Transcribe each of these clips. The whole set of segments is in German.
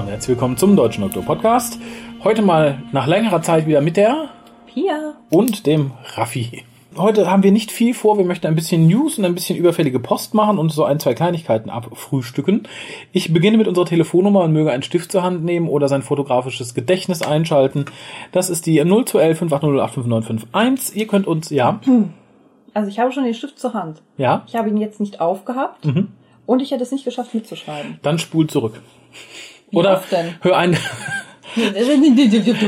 Und herzlich willkommen zum Deutschen Doktor Podcast. Heute mal nach längerer Zeit wieder mit der Pia und dem Raffi. Heute haben wir nicht viel vor. Wir möchten ein bisschen News und ein bisschen überfällige Post machen und so ein, zwei Kleinigkeiten abfrühstücken. Ich beginne mit unserer Telefonnummer und möge einen Stift zur Hand nehmen oder sein fotografisches Gedächtnis einschalten. Das ist die 0211 580 Ihr könnt uns, ja. Also ich habe schon den Stift zur Hand. Ja? Ich habe ihn jetzt nicht aufgehabt Mhm. und ich hätte es nicht geschafft mitzuschreiben. Dann spul zurück. Oder hör ein.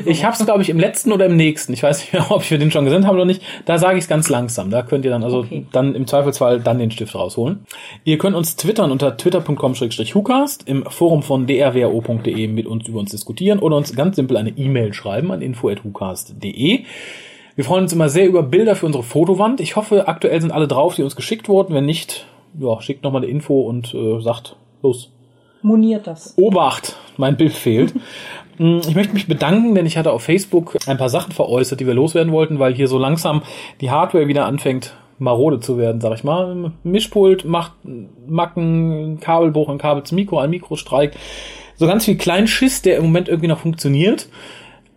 Ich habe es, glaube ich, im letzten oder im nächsten. Ich weiß nicht mehr, ob wir den schon gesendet haben oder nicht. Da sage ich es ganz langsam. Da könnt ihr dann also Okay. dann im Zweifelsfall dann den Stift rausholen. Ihr könnt uns twittern unter twitter.com-hucast, im Forum von drwo.de mit uns über uns diskutieren oder uns ganz simpel eine E-Mail schreiben an info.hucast.de. Wir freuen uns immer sehr über Bilder für unsere Fotowand. Ich hoffe, aktuell sind alle drauf, die uns geschickt wurden. Wenn nicht, ja, schickt nochmal eine Info und äh, sagt, los, Moniert das. Obacht, mein Bild fehlt. Mm, Ich möchte mich bedanken, denn ich hatte auf Facebook ein paar Sachen veräußert, die wir loswerden wollten, weil hier so langsam die Hardware wieder anfängt, marode zu werden, sag ich mal. Mischpult macht Macken, Kabelbruch, ein Kabel zum Mikro, ein Mikro streikt. So ganz viel Kleinschiss, der im Moment irgendwie noch funktioniert.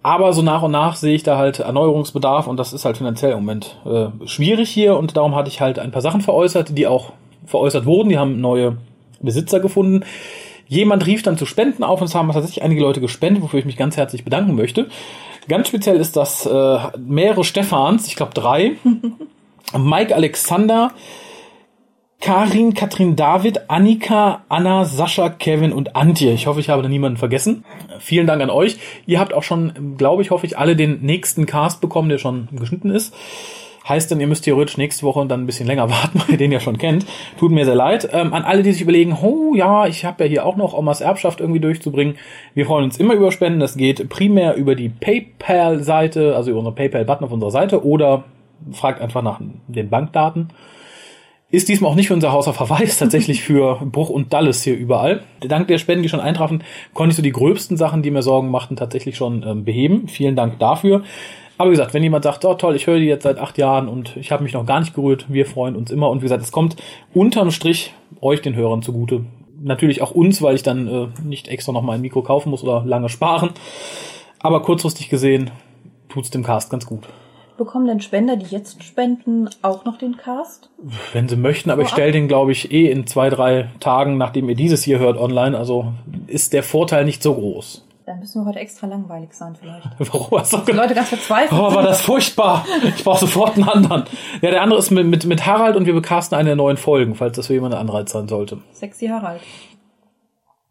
Aber so nach und nach sehe ich da halt Erneuerungsbedarf und das ist halt finanziell im Moment äh, schwierig hier und darum hatte ich halt ein paar Sachen veräußert, die auch veräußert wurden. Die haben neue Besitzer gefunden. Jemand rief dann zu Spenden auf und es haben tatsächlich einige Leute gespendet, wofür ich mich ganz herzlich bedanken möchte. Ganz speziell ist das äh, mehrere Stefans, ich glaube drei. Mike Alexander, Karin, Katrin David, Annika, Anna, Sascha, Kevin und Antje. Ich hoffe, ich habe da niemanden vergessen. Vielen Dank an euch. Ihr habt auch schon, glaube ich, hoffe ich, alle den nächsten Cast bekommen, der schon geschnitten ist. Heißt dann, ihr müsst theoretisch nächste Woche dann ein bisschen länger warten, weil ihr den ja schon kennt. Tut mir sehr leid. Ähm, an alle, die sich überlegen, oh ja, ich habe ja hier auch noch Omas Erbschaft irgendwie durchzubringen. Wir freuen uns immer über Spenden. Das geht primär über die PayPal-Seite, also über unsere PayPal-Button auf unserer Seite oder fragt einfach nach den Bankdaten. Ist diesmal auch nicht für unser Haus auf Verweis, tatsächlich für Bruch und Dallas hier überall. Dank der Spenden, die schon eintrafen, konnte ich so die gröbsten Sachen, die mir Sorgen machten, tatsächlich schon ähm, beheben. Vielen Dank dafür. Aber wie gesagt, wenn jemand sagt, oh toll, ich höre die jetzt seit acht Jahren und ich habe mich noch gar nicht gerührt, wir freuen uns immer. Und wie gesagt, es kommt unterm Strich euch, den Hörern, zugute. Natürlich auch uns, weil ich dann äh, nicht extra noch mal ein Mikro kaufen muss oder lange sparen. Aber kurzfristig gesehen tut's dem Cast ganz gut. Bekommen denn Spender, die jetzt spenden, auch noch den Cast? Wenn sie möchten, aber ich Vorab? stelle den, glaube ich, eh in zwei, drei Tagen, nachdem ihr dieses hier hört, online. Also ist der Vorteil nicht so groß. Dann müssen wir heute extra langweilig sein vielleicht. Warum hast du Die Leute ganz verzweifelt. Oh, war das furchtbar. Ich brauche sofort einen anderen. Ja, der andere ist mit, mit, mit Harald und wir becasten eine der neuen Folgen, falls das für jemanden Anreiz sein sollte. Sexy Harald.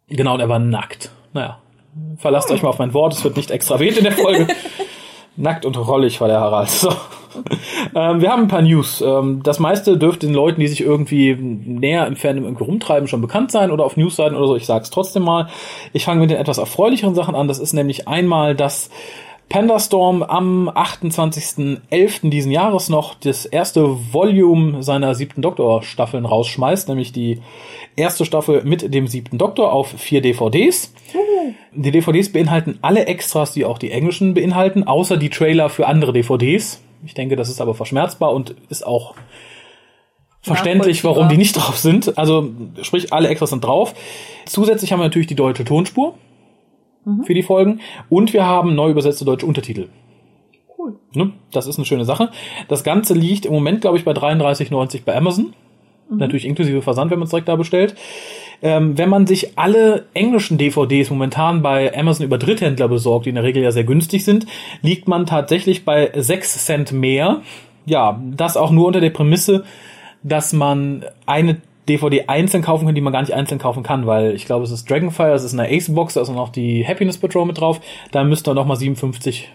Genau, und er war nackt. Naja, verlasst euch mal auf mein Wort, es wird nicht extra erwähnt in der Folge. nackt und rollig war der Harald. So. Ähm, wir haben ein paar News. Ähm, das meiste dürfte den Leuten, die sich irgendwie näher im Fandom irgendwie rumtreiben, schon bekannt sein oder auf Newsseiten oder so. Ich sag's trotzdem mal. Ich fange mit den etwas erfreulicheren Sachen an. Das ist nämlich einmal das Pandastorm am 28.11. diesen Jahres noch das erste Volume seiner siebten Doktor-Staffeln rausschmeißt, nämlich die erste Staffel mit dem siebten Doktor auf vier DVDs. Die DVDs beinhalten alle Extras, die auch die englischen beinhalten, außer die Trailer für andere DVDs. Ich denke, das ist aber verschmerzbar und ist auch verständlich, warum die nicht drauf sind. Also sprich, alle Extras sind drauf. Zusätzlich haben wir natürlich die deutsche Tonspur für die Folgen und wir haben neu übersetzte deutsche Untertitel. Cool. Ne? Das ist eine schöne Sache. Das Ganze liegt im Moment, glaube ich, bei 33,90 bei Amazon. Natürlich inklusive Versand, wenn man es direkt da bestellt. Ähm, wenn man sich alle englischen DVDs momentan bei Amazon über Dritthändler besorgt, die in der Regel ja sehr günstig sind, liegt man tatsächlich bei 6 Cent mehr. Ja, das auch nur unter der Prämisse, dass man eine DVD einzeln kaufen kann, die man gar nicht einzeln kaufen kann, weil ich glaube, es ist Dragonfire, es ist eine Ace-Box, da ist noch die Happiness Patrol mit drauf. Da müsste noch mal 57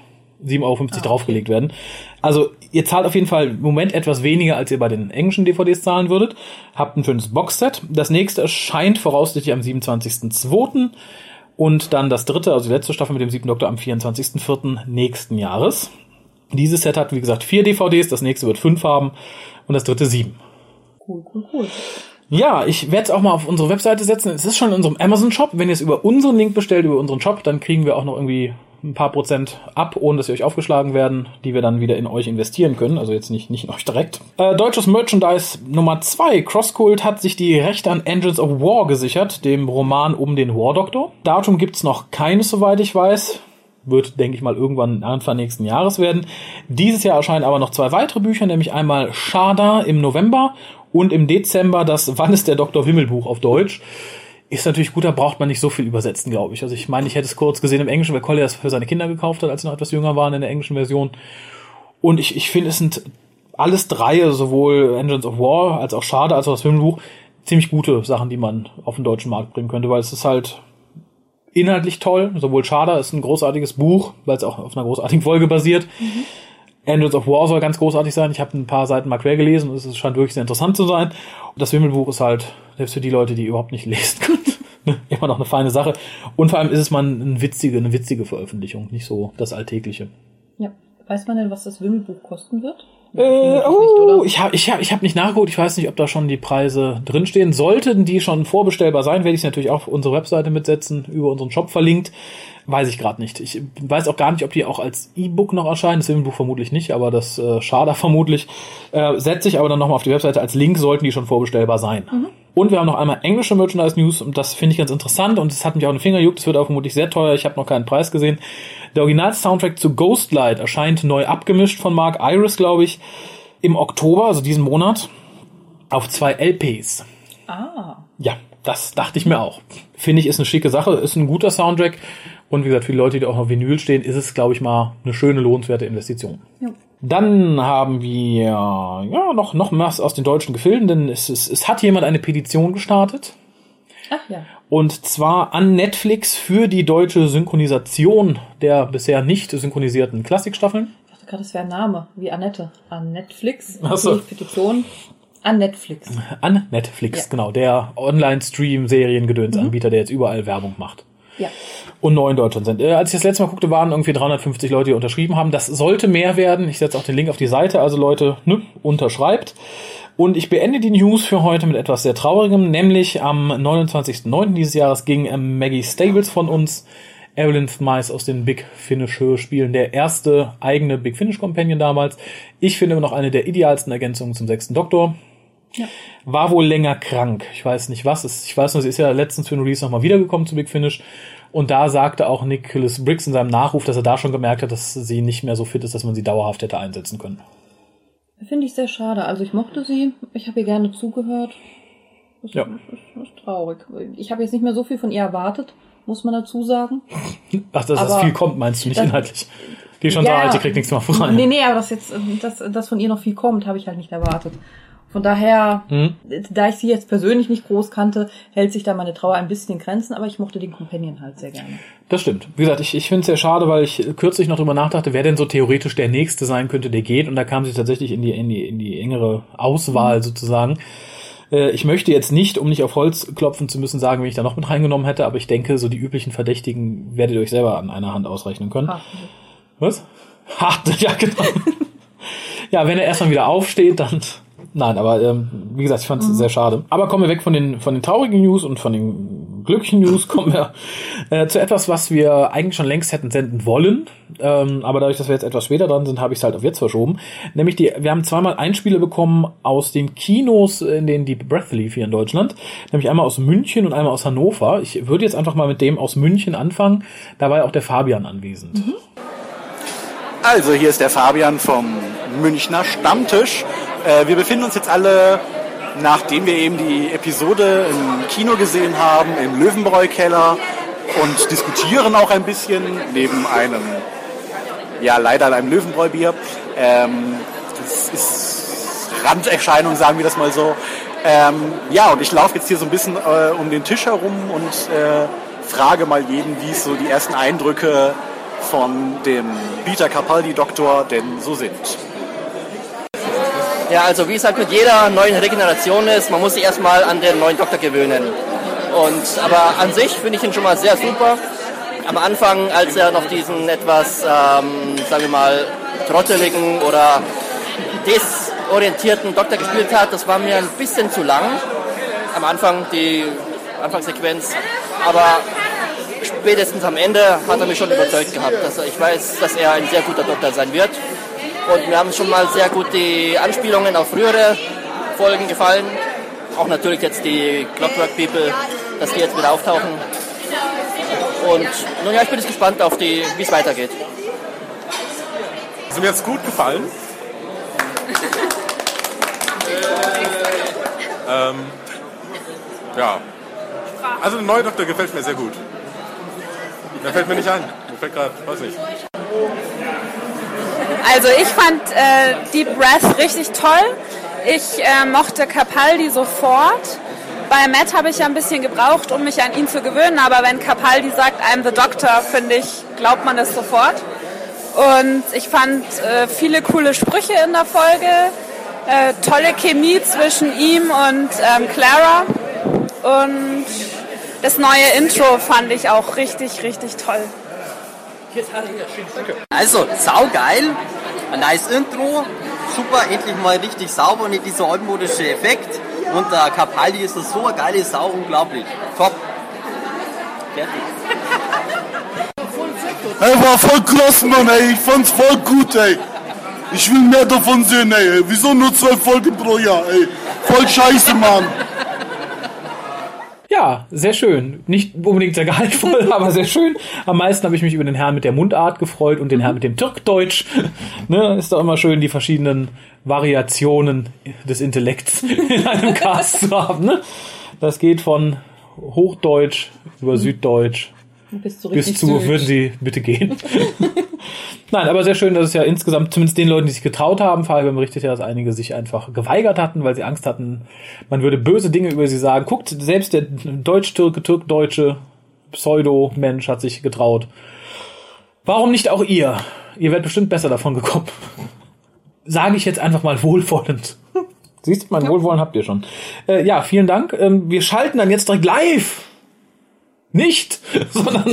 7,50 Euro draufgelegt werden. Also ihr zahlt auf jeden Fall im Moment etwas weniger, als ihr bei den englischen DVDs zahlen würdet. Habt ein schönes Boxset. Das nächste erscheint voraussichtlich am 27.02. Und dann das dritte, also die letzte Staffel mit dem siebten Doktor am 24.04. nächsten Jahres. Dieses Set hat, wie gesagt, vier DVDs, das nächste wird fünf haben und das dritte sieben. Cool, cool, cool. Ja, ich werde es auch mal auf unsere Webseite setzen. Es ist schon in unserem Amazon-Shop. Wenn ihr es über unseren Link bestellt, über unseren Shop, dann kriegen wir auch noch irgendwie ein paar Prozent ab, ohne dass sie euch aufgeschlagen werden, die wir dann wieder in euch investieren können. Also jetzt nicht, nicht in euch direkt. Äh, deutsches Merchandise Nummer zwei. Crosscult hat sich die Rechte an Engines of War gesichert, dem Roman um den War Doctor. Datum gibt's noch keines, soweit ich weiß. Wird, denke ich mal, irgendwann Anfang nächsten Jahres werden. Dieses Jahr erscheinen aber noch zwei weitere Bücher, nämlich einmal Shada im November und im Dezember das Wann ist der Dr. Wimmelbuch auf Deutsch. Ist natürlich gut, da braucht man nicht so viel übersetzen, glaube ich. Also ich meine, ich hätte es kurz gesehen im Englischen, weil Collier das für seine Kinder gekauft hat, als sie noch etwas jünger waren in der englischen Version. Und ich, ich finde, es sind alles drei, sowohl Engines of War als auch Schade, als auch das Filmbuch, ziemlich gute Sachen, die man auf den deutschen Markt bringen könnte, weil es ist halt inhaltlich toll. Sowohl Schade ist ein großartiges Buch, weil es auch auf einer großartigen Folge basiert. Mhm. Engines of War soll ganz großartig sein. Ich habe ein paar Seiten mal quer gelesen und es scheint wirklich sehr interessant zu sein. Und das Wimmelbuch ist halt, selbst für die Leute, die überhaupt nicht lesen können, immer noch eine feine Sache. Und vor allem ist es mal eine witzige, eine witzige Veröffentlichung, nicht so das Alltägliche. Ja. Weiß man denn, was das Wimmelbuch kosten wird? Äh, oh, ich habe ich hab, ich hab nicht nachgeguckt. Ich weiß nicht, ob da schon die Preise drinstehen. Sollten die schon vorbestellbar sein, werde ich natürlich auch auf unsere Webseite mitsetzen, über unseren Shop verlinkt. Weiß ich gerade nicht. Ich weiß auch gar nicht, ob die auch als E-Book noch erscheinen. Das Filmbuch vermutlich nicht, aber das äh, Schader vermutlich. Äh, setze ich aber dann nochmal auf die Webseite als Link, sollten die schon vorbestellbar sein. Mhm. Und wir haben noch einmal englische Merchandise-News und das finde ich ganz interessant und das hat mich auch in den Finger gejuckt. Das wird auch vermutlich sehr teuer. Ich habe noch keinen Preis gesehen. Der Original-Soundtrack zu Ghostlight erscheint neu abgemischt von Mark Iris, glaube ich, im Oktober, also diesen Monat, auf zwei LPs. Ah. Ja, das dachte ich mir auch. Finde ich, ist eine schicke Sache, ist ein guter Soundtrack und wie gesagt, für die Leute, die auch auf Vinyl stehen, ist es, glaube ich, mal eine schöne, lohnenswerte Investition. Ja. Dann haben wir ja noch, noch was aus den deutschen Gefilden, denn es, es, es hat jemand eine Petition gestartet. Ach ja. Und zwar an Netflix für die deutsche Synchronisation der bisher nicht synchronisierten Klassikstaffeln. Ich dachte gerade, das wäre ein Name, wie Annette. An Netflix. Ach so. Petition. An Netflix. An Netflix, ja. genau. Der Online-Stream-Seriengedönsanbieter, mhm. der jetzt überall Werbung macht. Ja. Und neu in Deutschland sind. Äh, als ich das letzte Mal guckte, waren irgendwie 350 Leute, die unterschrieben haben. Das sollte mehr werden. Ich setze auch den Link auf die Seite. Also Leute, ne, unterschreibt. Und ich beende die News für heute mit etwas sehr Traurigem, nämlich am 29.09. dieses Jahres ging ähm, Maggie Stables von uns, Evelyn Mice aus den Big Finish Hörspielen, der erste eigene Big Finish Companion damals. Ich finde immer noch eine der idealsten Ergänzungen zum sechsten Doktor. Ja. War wohl länger krank. Ich weiß nicht was. Ich weiß nur, sie ist ja letztens für den Release nochmal wiedergekommen zu Big Finish. Und da sagte auch Nicholas Briggs in seinem Nachruf, dass er da schon gemerkt hat, dass sie nicht mehr so fit ist, dass man sie dauerhaft hätte einsetzen können. Finde ich sehr schade. Also ich mochte sie, ich habe ihr gerne zugehört. Das, ja. ist, das ist traurig. Ich habe jetzt nicht mehr so viel von ihr erwartet, muss man dazu sagen. Ach, dass das viel kommt, meinst du nicht inhaltlich? Die ist schon ja, so alt, die kriegt nichts mehr frei. Nee, nee, aber dass jetzt, dass, dass von ihr noch viel kommt, habe ich halt nicht erwartet. Von daher, mhm. da ich sie jetzt persönlich nicht groß kannte, hält sich da meine Trauer ein bisschen in Grenzen, aber ich mochte den Companion halt sehr gerne. Das stimmt. Wie gesagt, ich, ich finde es sehr schade, weil ich kürzlich noch drüber nachdachte, wer denn so theoretisch der Nächste sein könnte, der geht. Und da kam sie tatsächlich in die, in die, in die engere Auswahl mhm. sozusagen. Äh, ich möchte jetzt nicht, um nicht auf Holz klopfen zu müssen, sagen, wenn ich da noch mit reingenommen hätte, aber ich denke, so die üblichen Verdächtigen werdet ihr euch selber an einer Hand ausrechnen können. Hart. Was? Hart, ja, genau. ja, wenn er erstmal wieder aufsteht, dann Nein, aber ähm, wie gesagt, ich fand es mhm. sehr schade. Aber kommen wir weg von den von den traurigen News und von den glücklichen News, kommen wir äh, zu etwas, was wir eigentlich schon längst hätten senden wollen. Ähm, aber dadurch, dass wir jetzt etwas später dran sind, habe ich es halt auf jetzt verschoben. Nämlich die, wir haben zweimal Einspiele bekommen aus den Kinos, in denen die Breath lief hier in Deutschland. Nämlich einmal aus München und einmal aus Hannover. Ich würde jetzt einfach mal mit dem aus München anfangen. Da war ja auch der Fabian anwesend. Mhm. Also hier ist der Fabian vom Münchner Stammtisch. Äh, wir befinden uns jetzt alle, nachdem wir eben die Episode im Kino gesehen haben, im Löwenbräu-Keller und diskutieren auch ein bisschen neben einem, ja leider einem Löwenbräu-Bier. Ähm, das ist Randerscheinung, sagen wir das mal so. Ähm, ja, und ich laufe jetzt hier so ein bisschen äh, um den Tisch herum und äh, frage mal jeden, wie es so die ersten Eindrücke von dem Peter Capaldi-Doktor denn so sind. Ja, also wie es halt mit jeder neuen Regeneration ist, man muss sich erstmal an den neuen Doktor gewöhnen. Und, aber an sich finde ich ihn schon mal sehr super. Am Anfang, als er noch diesen etwas, ähm, sagen wir mal, trotteligen oder desorientierten Doktor gespielt hat, das war mir ein bisschen zu lang. Am Anfang die Anfangssequenz. Aber spätestens am Ende hat er mich schon überzeugt gehabt. Also ich weiß, dass er ein sehr guter Doktor sein wird. Und mir haben schon mal sehr gut die Anspielungen auf frühere Folgen gefallen. Auch natürlich jetzt die Clockwork People, dass die jetzt wieder auftauchen. Und nun ja, ich bin jetzt gespannt auf die, wie es weitergeht. Ist mir jetzt gut gefallen. ähm, ja. Also der neue Doktor gefällt mir sehr gut. Der fällt mir nicht ein. Mir fällt gerade, weiß nicht. Also ich fand äh, Deep Breath richtig toll. Ich äh, mochte Capaldi sofort. Bei Matt habe ich ja ein bisschen gebraucht, um mich an ihn zu gewöhnen, aber wenn Capaldi sagt, I'm the Doctor, finde ich, glaubt man das sofort. Und ich fand äh, viele coole Sprüche in der Folge, äh, tolle Chemie zwischen ihm und ähm, Clara. Und das neue Intro fand ich auch richtig, richtig toll. Also, saugeil, ein nice Intro, super, endlich mal richtig sauber und nicht dieser altmodische Effekt. Und der Capaldi ist so eine geile Sau, unglaublich. Top. Fertig. Ey, war voll krass, Mann, ey. Ich fand's voll gut, ey. Ich will mehr davon sehen, ey. Wieso nur zwei Folgen pro Jahr, ey? Voll scheiße, Mann. Ja, sehr schön. Nicht unbedingt sehr gehaltvoll, aber sehr schön. Am meisten habe ich mich über den Herrn mit der Mundart gefreut und den Herrn mit dem Türkdeutsch. Ne, ist doch immer schön, die verschiedenen Variationen des Intellekts in einem Cast zu haben. Ne? Das geht von Hochdeutsch über Süddeutsch Bis zu, bis zu, süß. würden Sie bitte gehen. Nein, aber sehr schön, dass es ja insgesamt, zumindest den Leuten, die sich getraut haben, Fabian berichtet ja, dass einige sich einfach geweigert hatten, weil sie Angst hatten, man würde böse Dinge über sie sagen. Guckt, selbst der Deutsch-Türke, Türk-Deutsche Pseudo-Mensch hat sich getraut. Warum nicht auch ihr? Ihr werdet bestimmt besser davon gekommen. Sage ich jetzt einfach mal wohlwollend. Siehst du, mein Wohlwollen habt ihr schon. Äh, ja, vielen Dank. Ähm, wir schalten dann jetzt direkt live nicht, sondern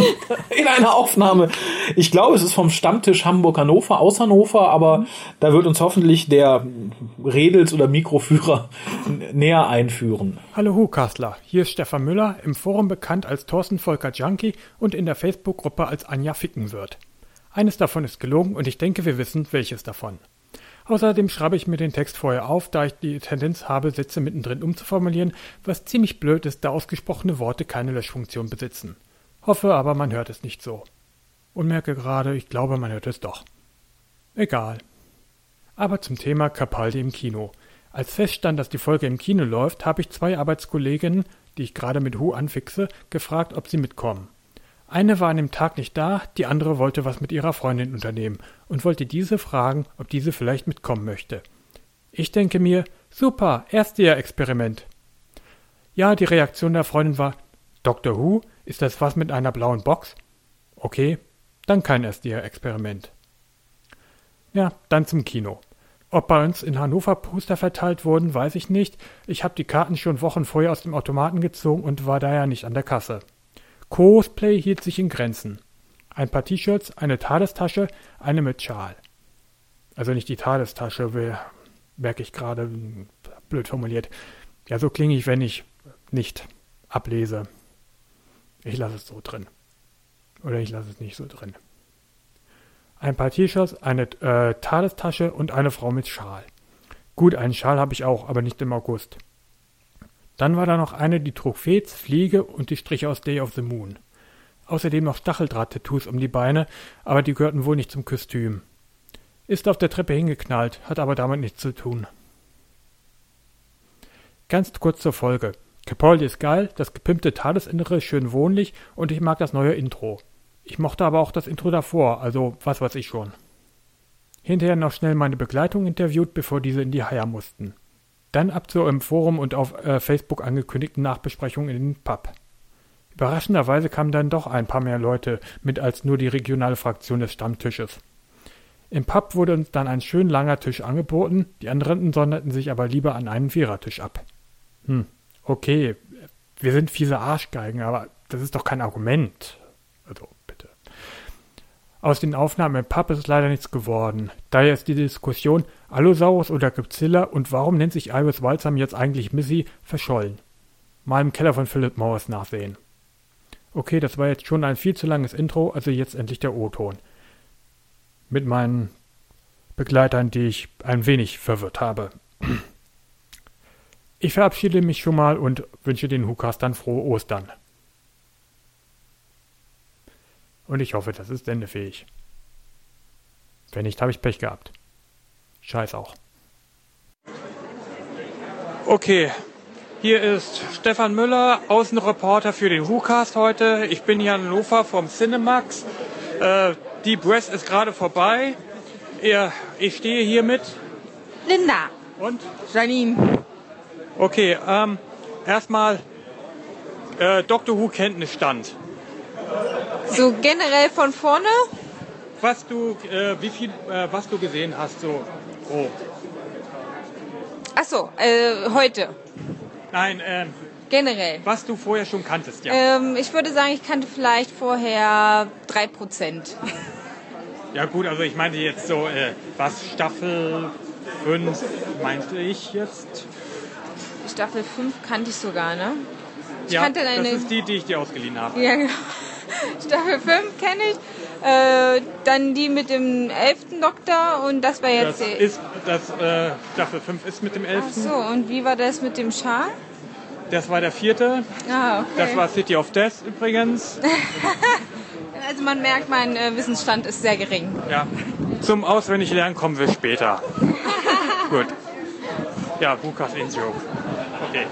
in einer Aufnahme. Ich glaube, es ist vom Stammtisch Hamburg-Hannover aus Hannover, aber da wird uns hoffentlich der Redels- oder Mikroführer näher einführen. Hallo Hukastler, hier ist Stefan Müller, im Forum bekannt als Thorsten Volker Junkie und in der Facebook-Gruppe als Anja Ficken wird. Eines davon ist gelogen und ich denke, wir wissen, welches davon. Außerdem schreibe ich mir den Text vorher auf, da ich die Tendenz habe, Sätze mittendrin umzuformulieren, was ziemlich blöd ist, da ausgesprochene Worte keine Löschfunktion besitzen. Hoffe aber, man hört es nicht so. Und merke gerade, ich glaube, man hört es doch. Egal. Aber zum Thema Capaldi im Kino. Als feststand, dass die Folge im Kino läuft, habe ich zwei Arbeitskolleginnen, die ich gerade mit Hu anfixe, gefragt, ob sie mitkommen. Eine war an dem Tag nicht da, die andere wollte was mit ihrer Freundin unternehmen und wollte diese fragen, ob diese vielleicht mitkommen möchte. Ich denke mir, super, Erste-Jahr-Experiment. Ja, die Reaktion der Freundin war, Dr. Who, ist das was mit einer blauen Box? Okay, dann kein Erste-Jahr-Experiment. Ja, dann zum Kino. Ob bei uns in Hannover Poster verteilt wurden, weiß ich nicht. Ich habe die Karten schon Wochen vorher aus dem Automaten gezogen und war daher nicht an der Kasse. Cosplay hielt sich in Grenzen. Ein paar T-Shirts, eine Tadestasche, eine mit Schal. Also nicht die Tadestasche, merke ich gerade, blöd formuliert. Ja, so klinge ich, wenn ich nicht ablese. Ich lasse es so drin. Oder ich lasse es nicht so drin. Ein paar T-Shirts, eine äh, Tadestasche und eine Frau mit Schal. Gut, einen Schal habe ich auch, aber nicht im August. Dann war da noch eine, die trug Fez, Fliege und die Striche aus Day of the Moon. Außerdem noch Stacheldraht-Tattoos um die Beine, aber die gehörten wohl nicht zum Kostüm. Ist auf der Treppe hingeknallt, hat aber damit nichts zu tun. Ganz kurz zur Folge. Capaldi ist geil, das gepimpte Tadesinnere ist schön wohnlich und ich mag das neue Intro. Ich mochte aber auch das Intro davor, also was weiß ich schon. Hinterher noch schnell meine Begleitung interviewt, bevor diese in die Haier mussten. Dann ab zur im Forum und auf äh, Facebook angekündigten Nachbesprechung in den Pub. Überraschenderweise kamen dann doch ein paar mehr Leute mit als nur die regionale Fraktion des Stammtisches. Im Pub wurde uns dann ein schön langer Tisch angeboten, die anderen sonderten sich aber lieber an einen Vierertisch ab. Hm, okay, wir sind fiese Arschgeigen, aber das ist doch kein Argument. Also. Aus den Aufnahmen im Pub ist leider nichts geworden. Daher ist die Diskussion Allosaurus oder Godzilla und warum nennt sich Iris Walsam jetzt eigentlich Missy verschollen. Mal im Keller von Philip Morris nachsehen. Okay, das war jetzt schon ein viel zu langes Intro, also jetzt endlich der O-Ton. Mit meinen Begleitern, die ich ein wenig verwirrt habe. Ich verabschiede mich schon mal und wünsche den Hukas dann frohe Ostern. Und ich hoffe, das ist sendefähig. Wenn nicht, habe ich Pech gehabt. Scheiß auch. Okay, hier ist Stefan Müller, Außenreporter für den WhoCast heute. Ich bin hier in Hannover vom Cinemax. Äh, die Breath ist gerade vorbei. Ich stehe hier mit Linda. Und? Janine. Okay, ähm, erstmal äh, Doctor Who Kenntnisstand. So generell von vorne? Was du, äh, wie viel, äh, was du gesehen hast, so grob. Ach so, äh, heute. Nein, ähm, generell. Was du vorher schon kanntest, ja. Ähm, ich würde sagen, ich kannte vielleicht vorher 3%. Ja gut, also ich meinte jetzt so, äh, was Staffel 5 meinte ich jetzt? Staffel 5 kannte ich sogar, ne? Ich ja, kannte deine... das ist die, die ich dir ausgeliehen habe. Ja, genau. Staffel 5 kenne ich. Äh, dann die mit dem 11. Doktor und das war jetzt... Das ist, das, äh, Staffel 5 ist mit dem 11. Ach so, und wie war das mit dem Schal? Das war der vierte. Ah, okay. Das war City of Death übrigens. also man merkt, mein äh, Wissensstand ist sehr gering. Ja. Zum Auswendiglernen kommen wir später. Gut. Ja, Bukas Intro. Okay.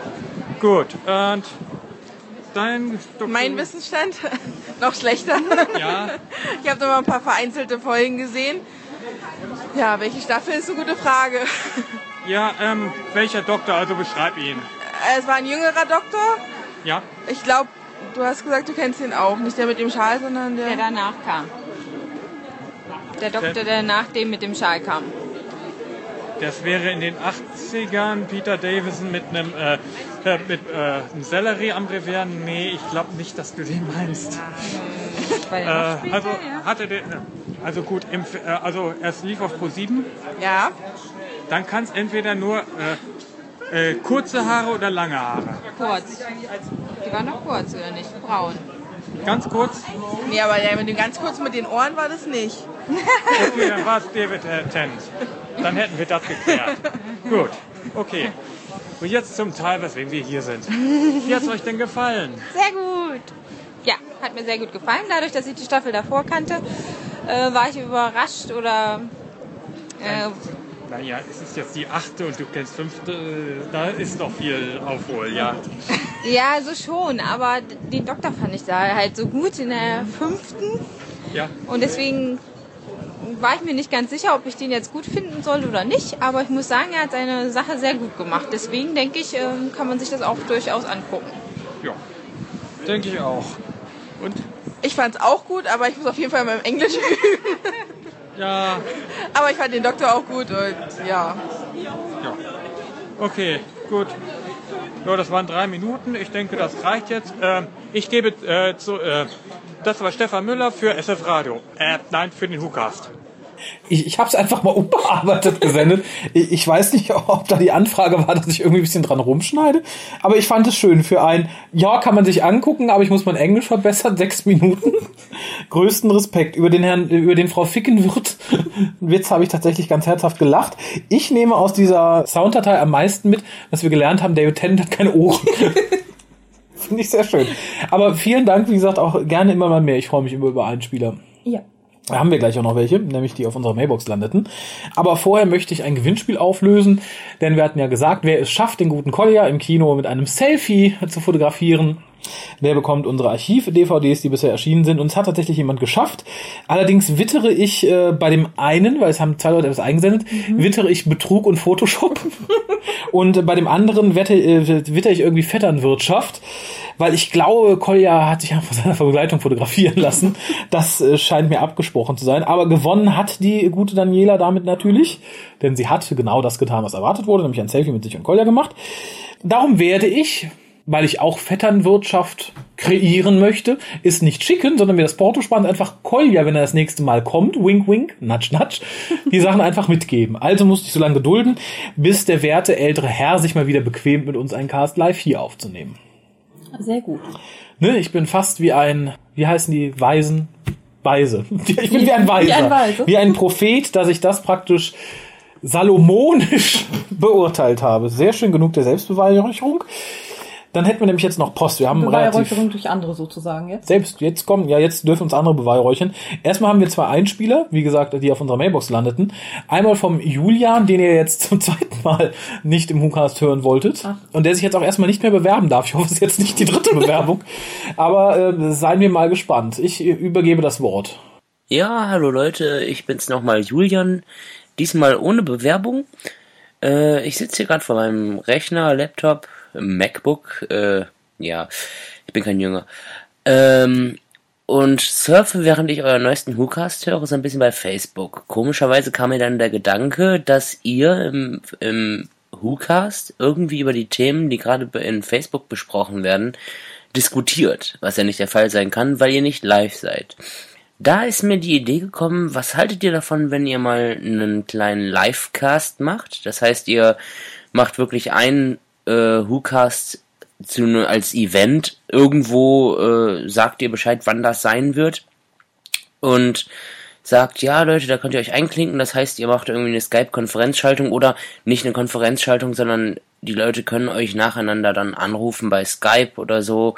Gut. Und dein Doktor Mein Wissensstand? noch schlechter. Ja. Ich habe noch mal ein paar vereinzelte Folgen gesehen. Ja, welche Staffel ist eine gute Frage. Ja, ähm, welcher Doktor? Also beschreib ihn. Es war ein jüngerer Doktor. Ja. Ich glaube, du hast gesagt, du kennst ihn auch. Nicht der mit dem Schal, sondern der... Der danach kam. Der Doktor, der, der nach dem mit dem Schal kam. Das wäre in den 80ern Peter Davison mit einem äh, äh, mit äh, einem Sellerie am Revier. Nee, ich glaube nicht, dass du den meinst. äh, also hatte der, also gut, im, äh, also es lief auf Pro 7. Ja. Dann kann es entweder nur äh, kurze Haare oder lange Haare. Kurz. Die waren noch kurz oder nicht? Braun. Ganz kurz? Nee, aber der ganz kurz mit den Ohren war das nicht. Okay, dann war es David Tennant. Dann hätten wir das geklärt. Gut, okay. Und jetzt zum Teil, weswegen wir hier sind. Wie hat es euch denn gefallen? Sehr gut. Ja, hat mir sehr gut gefallen. Dadurch, dass ich die Staffel davor kannte, äh, war ich überrascht oder... Äh, naja, es ist jetzt die achte und du kennst fünfte, da ist noch viel Aufhol, ja. Ja, so schon, aber den Doktor fand ich da halt so gut in der fünften. Ja. Und deswegen war ich mir nicht ganz sicher, ob ich den jetzt gut finden soll oder nicht. Aber ich muss sagen, er hat seine Sache sehr gut gemacht. Deswegen denke ich, ähm, kann man sich das auch durchaus angucken. Ja, denke ich auch. Und? Ich fand es auch gut, aber ich muss auf jeden Fall beim Englisch üben. Ja. Aber ich fand den Doktor auch gut und ja. Ja. Okay, gut. Ja, das waren drei Minuten. Ich denke, das reicht jetzt. Ähm, ich gebe äh, zu, äh, das war Stefan Müller für SF Radio. Äh, nein, für den WhoCast. Ich, ich habe es einfach mal unbearbeitet gesendet. Ich, ich weiß nicht, ob da die Anfrage war, dass ich irgendwie ein bisschen dran rumschneide. Aber ich fand es schön für ein, ja, kann man sich angucken, aber ich muss mein Englisch verbessern, sechs Minuten. Größten Respekt über den Herrn, über den Frau Fickenwirt. Witz habe ich tatsächlich ganz herzhaft gelacht. Ich nehme aus dieser Sounddatei am meisten mit, dass wir gelernt haben, David Tennant hat keine Ohren. Finde ich sehr schön. Aber vielen Dank, wie gesagt, auch gerne immer mal mehr. Ich freue mich immer über einen Spieler. Ja. Da haben wir gleich auch noch welche, nämlich die auf unserer Mailbox landeten. Aber vorher möchte ich ein Gewinnspiel auflösen, denn wir hatten ja gesagt, wer es schafft, den guten Collier im Kino mit einem Selfie zu fotografieren, der bekommt unsere Archiv-DVDs, die bisher erschienen sind. Und es hat tatsächlich jemand geschafft. Allerdings wittere ich äh, bei dem einen, weil es haben zwei Leute etwas eingesendet, mhm. wittere ich Betrug und Photoshop. und bei dem anderen wette, äh, witter ich irgendwie Vetternwirtschaft weil ich glaube, Kolja hat sich einfach von seiner Begleitung fotografieren lassen. Das äh, scheint mir abgesprochen zu sein. Aber gewonnen hat die gute Daniela damit natürlich, denn sie hat genau das getan, was erwartet wurde, nämlich ein Selfie mit sich und Kolja gemacht. Darum werde ich, weil ich auch Vetternwirtschaft kreieren möchte, ist nicht schicken, sondern mir das Porto spannend einfach Kolja, wenn er das nächste Mal kommt, wink wink, natsch natsch, die Sachen einfach mitgeben. Also musste ich so lange gedulden, bis der werte ältere Herr sich mal wieder bequemt, mit uns einen Cast live hier aufzunehmen. Sehr gut. Ne, ich bin fast wie ein, wie heißen die Weisen? Weise. Ich bin wie ein Weiser. Wie ein Weise. Wie ein Prophet, dass ich das praktisch salomonisch beurteilt habe. Sehr schön genug der Selbstbeweihräucherung. Dann hätten wir nämlich jetzt noch Post. Wir haben Beweihräucherung durch andere sozusagen jetzt. selbst jetzt kommen, ja, jetzt dürfen uns andere beweihräuchern. Erstmal haben wir zwei Einspieler, wie gesagt, die auf unserer Mailbox landeten. Einmal vom Julian, den ihr jetzt zum zweiten Mal nicht im WhoCast hören wolltet. Und der sich jetzt auch erstmal nicht mehr bewerben darf. Ich hoffe, es ist jetzt nicht die dritte Bewerbung. Aber äh, seien wir mal gespannt. Ich äh, übergebe das Wort. Ja, hallo Leute, ich bin's nochmal Julian. Diesmal ohne Bewerbung. Äh, ich sitze hier gerade vor meinem Rechner, Laptop, MacBook. Äh, ja, ich bin kein Jünger. Ähm, und surfe, während ich euren neuesten WhoCast höre, so ein bisschen bei Facebook. Komischerweise kam mir dann der Gedanke, dass ihr im, im WhoCast irgendwie über die Themen, die gerade in Facebook besprochen werden, diskutiert, was ja nicht der Fall sein kann, weil ihr nicht live seid. Da ist mir die Idee gekommen, was haltet ihr davon, wenn ihr mal einen kleinen Livecast macht? Das heißt, ihr macht wirklich einen äh, WhoCast zu, ne- als Event. Irgendwo äh, sagt ihr Bescheid, wann das sein wird. Und sagt, ja Leute, da könnt ihr euch einklinken. Das heißt, ihr macht irgendwie eine Skype-Konferenzschaltung oder nicht eine Konferenzschaltung, sondern die Leute können euch nacheinander dann anrufen bei Skype oder so.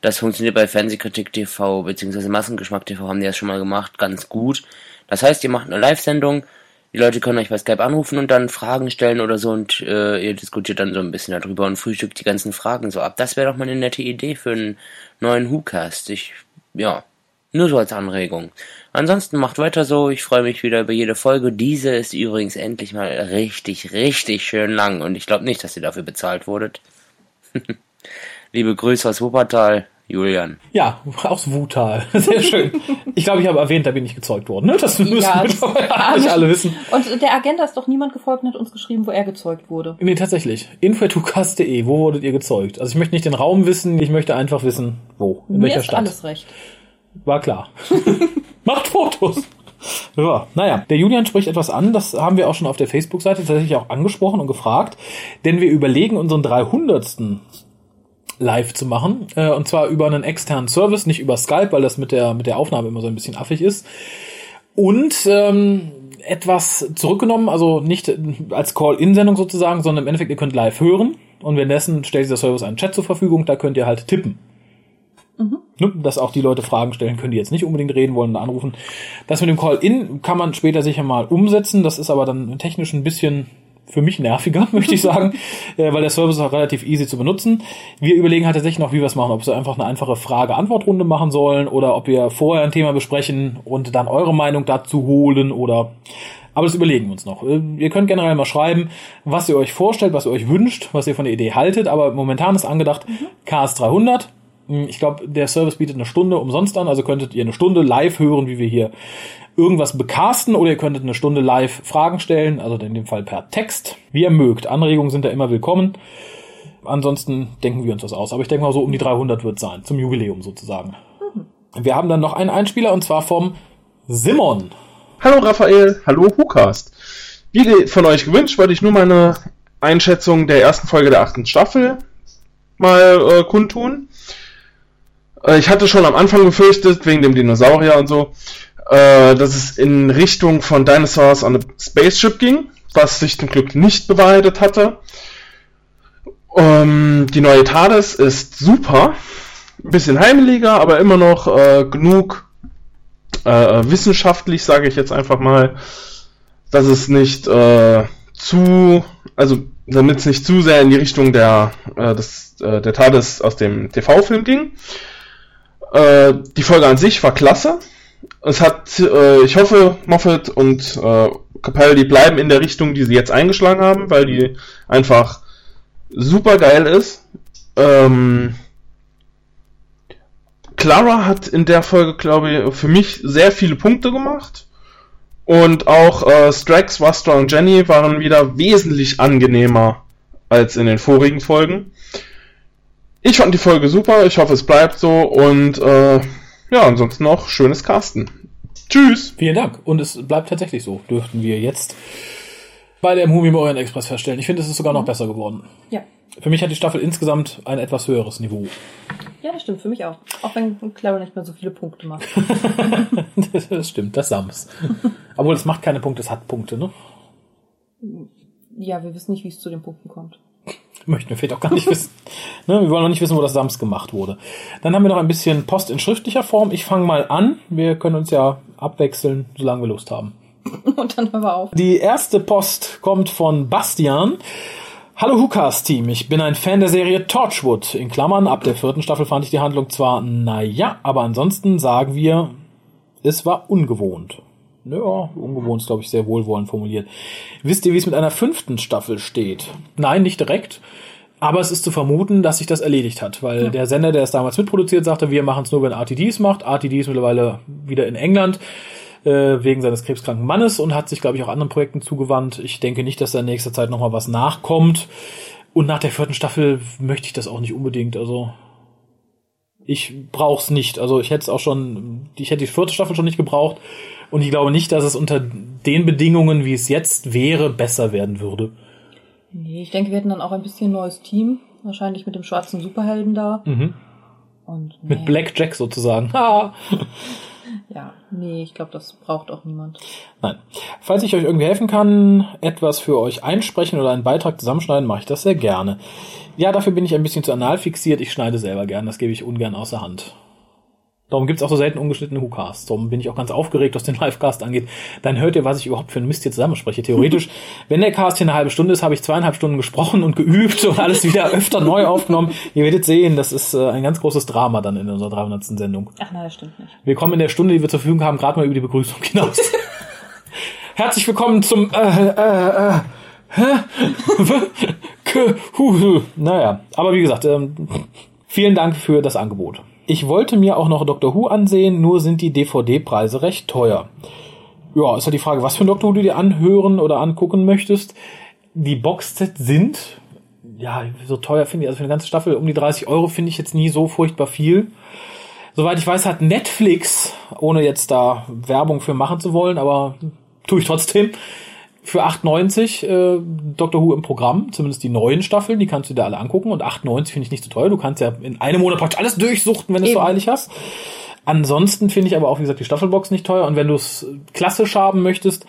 Das funktioniert bei Fernsehkritik TV bzw. Massengeschmack TV haben die das schon mal gemacht, ganz gut. Das heißt, ihr macht eine Live-Sendung, die Leute können euch bei Skype anrufen und dann Fragen stellen oder so und äh, ihr diskutiert dann so ein bisschen darüber und frühstückt die ganzen Fragen so ab. Das wäre doch mal eine nette Idee für einen neuen WhoCast. Ich, ja, nur so als Anregung. Ansonsten macht weiter so, ich freue mich wieder über jede Folge. Diese ist übrigens endlich mal richtig, richtig schön lang und ich glaube nicht, dass ihr dafür bezahlt wurdet. Liebe Grüße aus Wuppertal, Julian. Ja, aus Wutal. Sehr schön. Ich glaube, ich habe erwähnt, da bin ich gezeugt worden. Ne? Das müssen Ja, wir das- alle wissen. Und der Agenda ist doch niemand gefolgt und hat uns geschrieben, wo er gezeugt wurde. Nee, tatsächlich. info.tucast.de, wo wurdet ihr gezeugt? Also ich möchte nicht den Raum wissen, ich möchte einfach wissen, wo, in Mir welcher ist Stadt. alles recht. War klar. Macht Fotos. Ja, naja, der Julian spricht etwas an, das haben wir auch schon auf der Facebook-Seite tatsächlich auch angesprochen und gefragt, denn wir überlegen unseren 300. live zu machen, äh, und zwar über einen externen Service, nicht über Skype, weil das mit der, mit der Aufnahme immer so ein bisschen affig ist. Und ähm, etwas zurückgenommen, also nicht als Call-In-Sendung sozusagen, sondern im Endeffekt, ihr könnt live hören und währenddessen stellt dieser Service einen Chat zur Verfügung, da könnt ihr halt tippen. Ne, dass auch die Leute Fragen stellen können, die jetzt nicht unbedingt reden wollen oder anrufen. Das mit dem Call-In kann man später sicher mal umsetzen. Das ist aber dann technisch ein bisschen für mich nerviger, möchte ich sagen, äh, weil der Service ist auch relativ easy zu benutzen. Wir überlegen halt tatsächlich noch, wie wir es machen, ob wir einfach eine einfache Frage-Antwort-Runde machen sollen oder ob wir vorher ein Thema besprechen und dann eure Meinung dazu holen oder aber das überlegen wir uns noch. Äh, Ihr könnt generell mal schreiben, was ihr euch vorstellt, was ihr euch wünscht, was ihr von der Idee haltet, aber momentan ist angedacht KS300. Ich glaube, der Service bietet eine Stunde umsonst an, also könntet ihr eine Stunde live hören, wie wir hier irgendwas bekasten oder ihr könntet eine Stunde live Fragen stellen, also in dem Fall per Text, wie ihr mögt. Anregungen sind da immer willkommen. Ansonsten denken wir uns das aus. Aber ich denke mal so um die 300 wird sein, zum Jubiläum sozusagen. Wir haben dann noch einen Einspieler und zwar vom Simon. Hallo Raphael, hallo Hukast. Wie von euch gewünscht, wollte ich nur meine Einschätzung der ersten Folge der achten Staffel mal äh, kundtun. Äh, ich hatte schon am Anfang befürchtet, wegen dem Dinosaurier und so, äh, dass es in Richtung von Dinosaurs on a Spaceship ging, was sich zum Glück nicht bewahrheitet hatte. Ähm, die neue TARDIS ist super, ein bisschen heimeliger, aber immer noch äh, genug äh, wissenschaftlich, sage ich jetzt einfach mal, dass es nicht äh, zu, also damit es nicht zu sehr in die Richtung der, äh, des, äh, der TARDIS aus dem TV-Film ging. Äh, die Folge an sich war klasse. Es hat, äh, ich hoffe, Moffat und äh, Capaldi bleiben in der Richtung, die sie jetzt eingeschlagen haben, weil die einfach super geil ist. Ähm, Clara hat in der Folge, glaube ich, für mich sehr viele Punkte gemacht. Und auch äh, Strax, Wastra und Jenny waren wieder wesentlich angenehmer als in den vorigen Folgen. Ich fand die Folge super, ich hoffe es bleibt so und äh, ja, ansonsten noch schönes Casten. Tschüss! Vielen Dank. Und es bleibt tatsächlich so, dürften wir jetzt bei der Movie im Orient Express feststellen. Ich finde, es ist sogar noch besser geworden. Ja. Für mich hat die Staffel insgesamt ein etwas höheres Niveau. Ja, das stimmt, für mich auch. Auch wenn Clara nicht mehr so viele Punkte macht. das stimmt, das Sams. Obwohl es macht keine Punkte, es hat Punkte, ne? Ja, wir wissen nicht, wie es zu den Punkten kommt. Möchten wir vielleicht auch gar nicht wissen. Ne, wir wollen noch nicht wissen, wo das Sams gemacht wurde. Dann haben wir noch ein bisschen Post in schriftlicher Form. Ich fange mal an. Wir können uns ja abwechseln, solange wir Lust haben. Und dann hören wir auf. Die erste Post kommt von Bastian. Hallo Hukas Team, ich bin ein Fan der Serie Torchwood. In Klammern, ab der vierten Staffel fand ich die Handlung zwar naja, aber ansonsten sagen wir, es war ungewohnt. Ja, ungewohnt ist, glaube ich, sehr wohlwollend formuliert. Wisst ihr, wie es mit einer fünften Staffel steht? Nein, nicht direkt. Aber es ist zu vermuten, dass sich das erledigt hat, weil Ja. der Sender, der es damals mitproduziert, sagte, wir machen es nur, wenn RTDs macht. RTD ist mittlerweile wieder in England äh, wegen seines krebskranken Mannes und hat sich, glaube ich, auch anderen Projekten zugewandt. Ich denke nicht, dass da in nächster Zeit nochmal was nachkommt. Und nach der vierten Staffel möchte ich das auch nicht unbedingt. Also ich brauch's nicht. Also ich hätte es auch schon, ich hätte die vierte Staffel schon nicht gebraucht. Und ich glaube nicht, dass es unter den Bedingungen, wie es jetzt wäre, besser werden würde. Nee, ich denke, wir hätten dann auch ein bisschen neues Team. Wahrscheinlich mit dem schwarzen Superhelden da. Mhm. Und Mit nee. Black Jack sozusagen. Ja, nee, ich glaube, das braucht auch niemand. Nein. Falls ich euch irgendwie helfen kann, etwas für euch einsprechen oder einen Beitrag zusammenschneiden, mache ich das sehr gerne. Ja, dafür bin ich ein bisschen zu anal fixiert. Ich schneide selber gern, das gebe ich ungern außer Hand. Darum gibt's auch so selten ungeschnittene Hucasts. Darum bin ich auch ganz aufgeregt, was den Livecast angeht. Dann hört ihr, was ich überhaupt für einen Mist hier zusammenspreche. Theoretisch, wenn der Cast hier eine halbe Stunde ist, habe ich zweieinhalb Stunden gesprochen und geübt und alles wieder öfter neu aufgenommen. Ihr werdet sehen, das ist äh, ein ganz großes Drama dann in unserer 300. Sendung. Ach nein, das stimmt nicht. Wir kommen in der Stunde, die wir zur Verfügung haben, gerade mal über die Begrüßung hinaus. Herzlich willkommen zum äh, äh, äh, hä? Naja, aber wie gesagt, ähm, vielen Dank für das Angebot. Ich wollte mir auch noch Doctor Who ansehen, nur sind die DVD-Preise recht teuer. Ja, ist halt die Frage, was für ein Doctor Who du dir anhören oder angucken möchtest. Die Boxsets sind, ja, so teuer finde ich, also für eine ganze Staffel um die 30 Euro finde ich jetzt nie so furchtbar viel. Soweit ich weiß, hat Netflix, ohne jetzt da Werbung für machen zu wollen, aber tue ich trotzdem, für 8,90 äh, Doctor Who im Programm, zumindest die neuen Staffeln, die kannst du dir alle angucken und 8,90 finde ich nicht so teuer. Du kannst ja in einem Monat praktisch alles durchsuchten, wenn du es so eilig hast. Ansonsten finde ich aber auch, wie gesagt, die Staffelbox nicht teuer und wenn du es klassisch haben möchtest,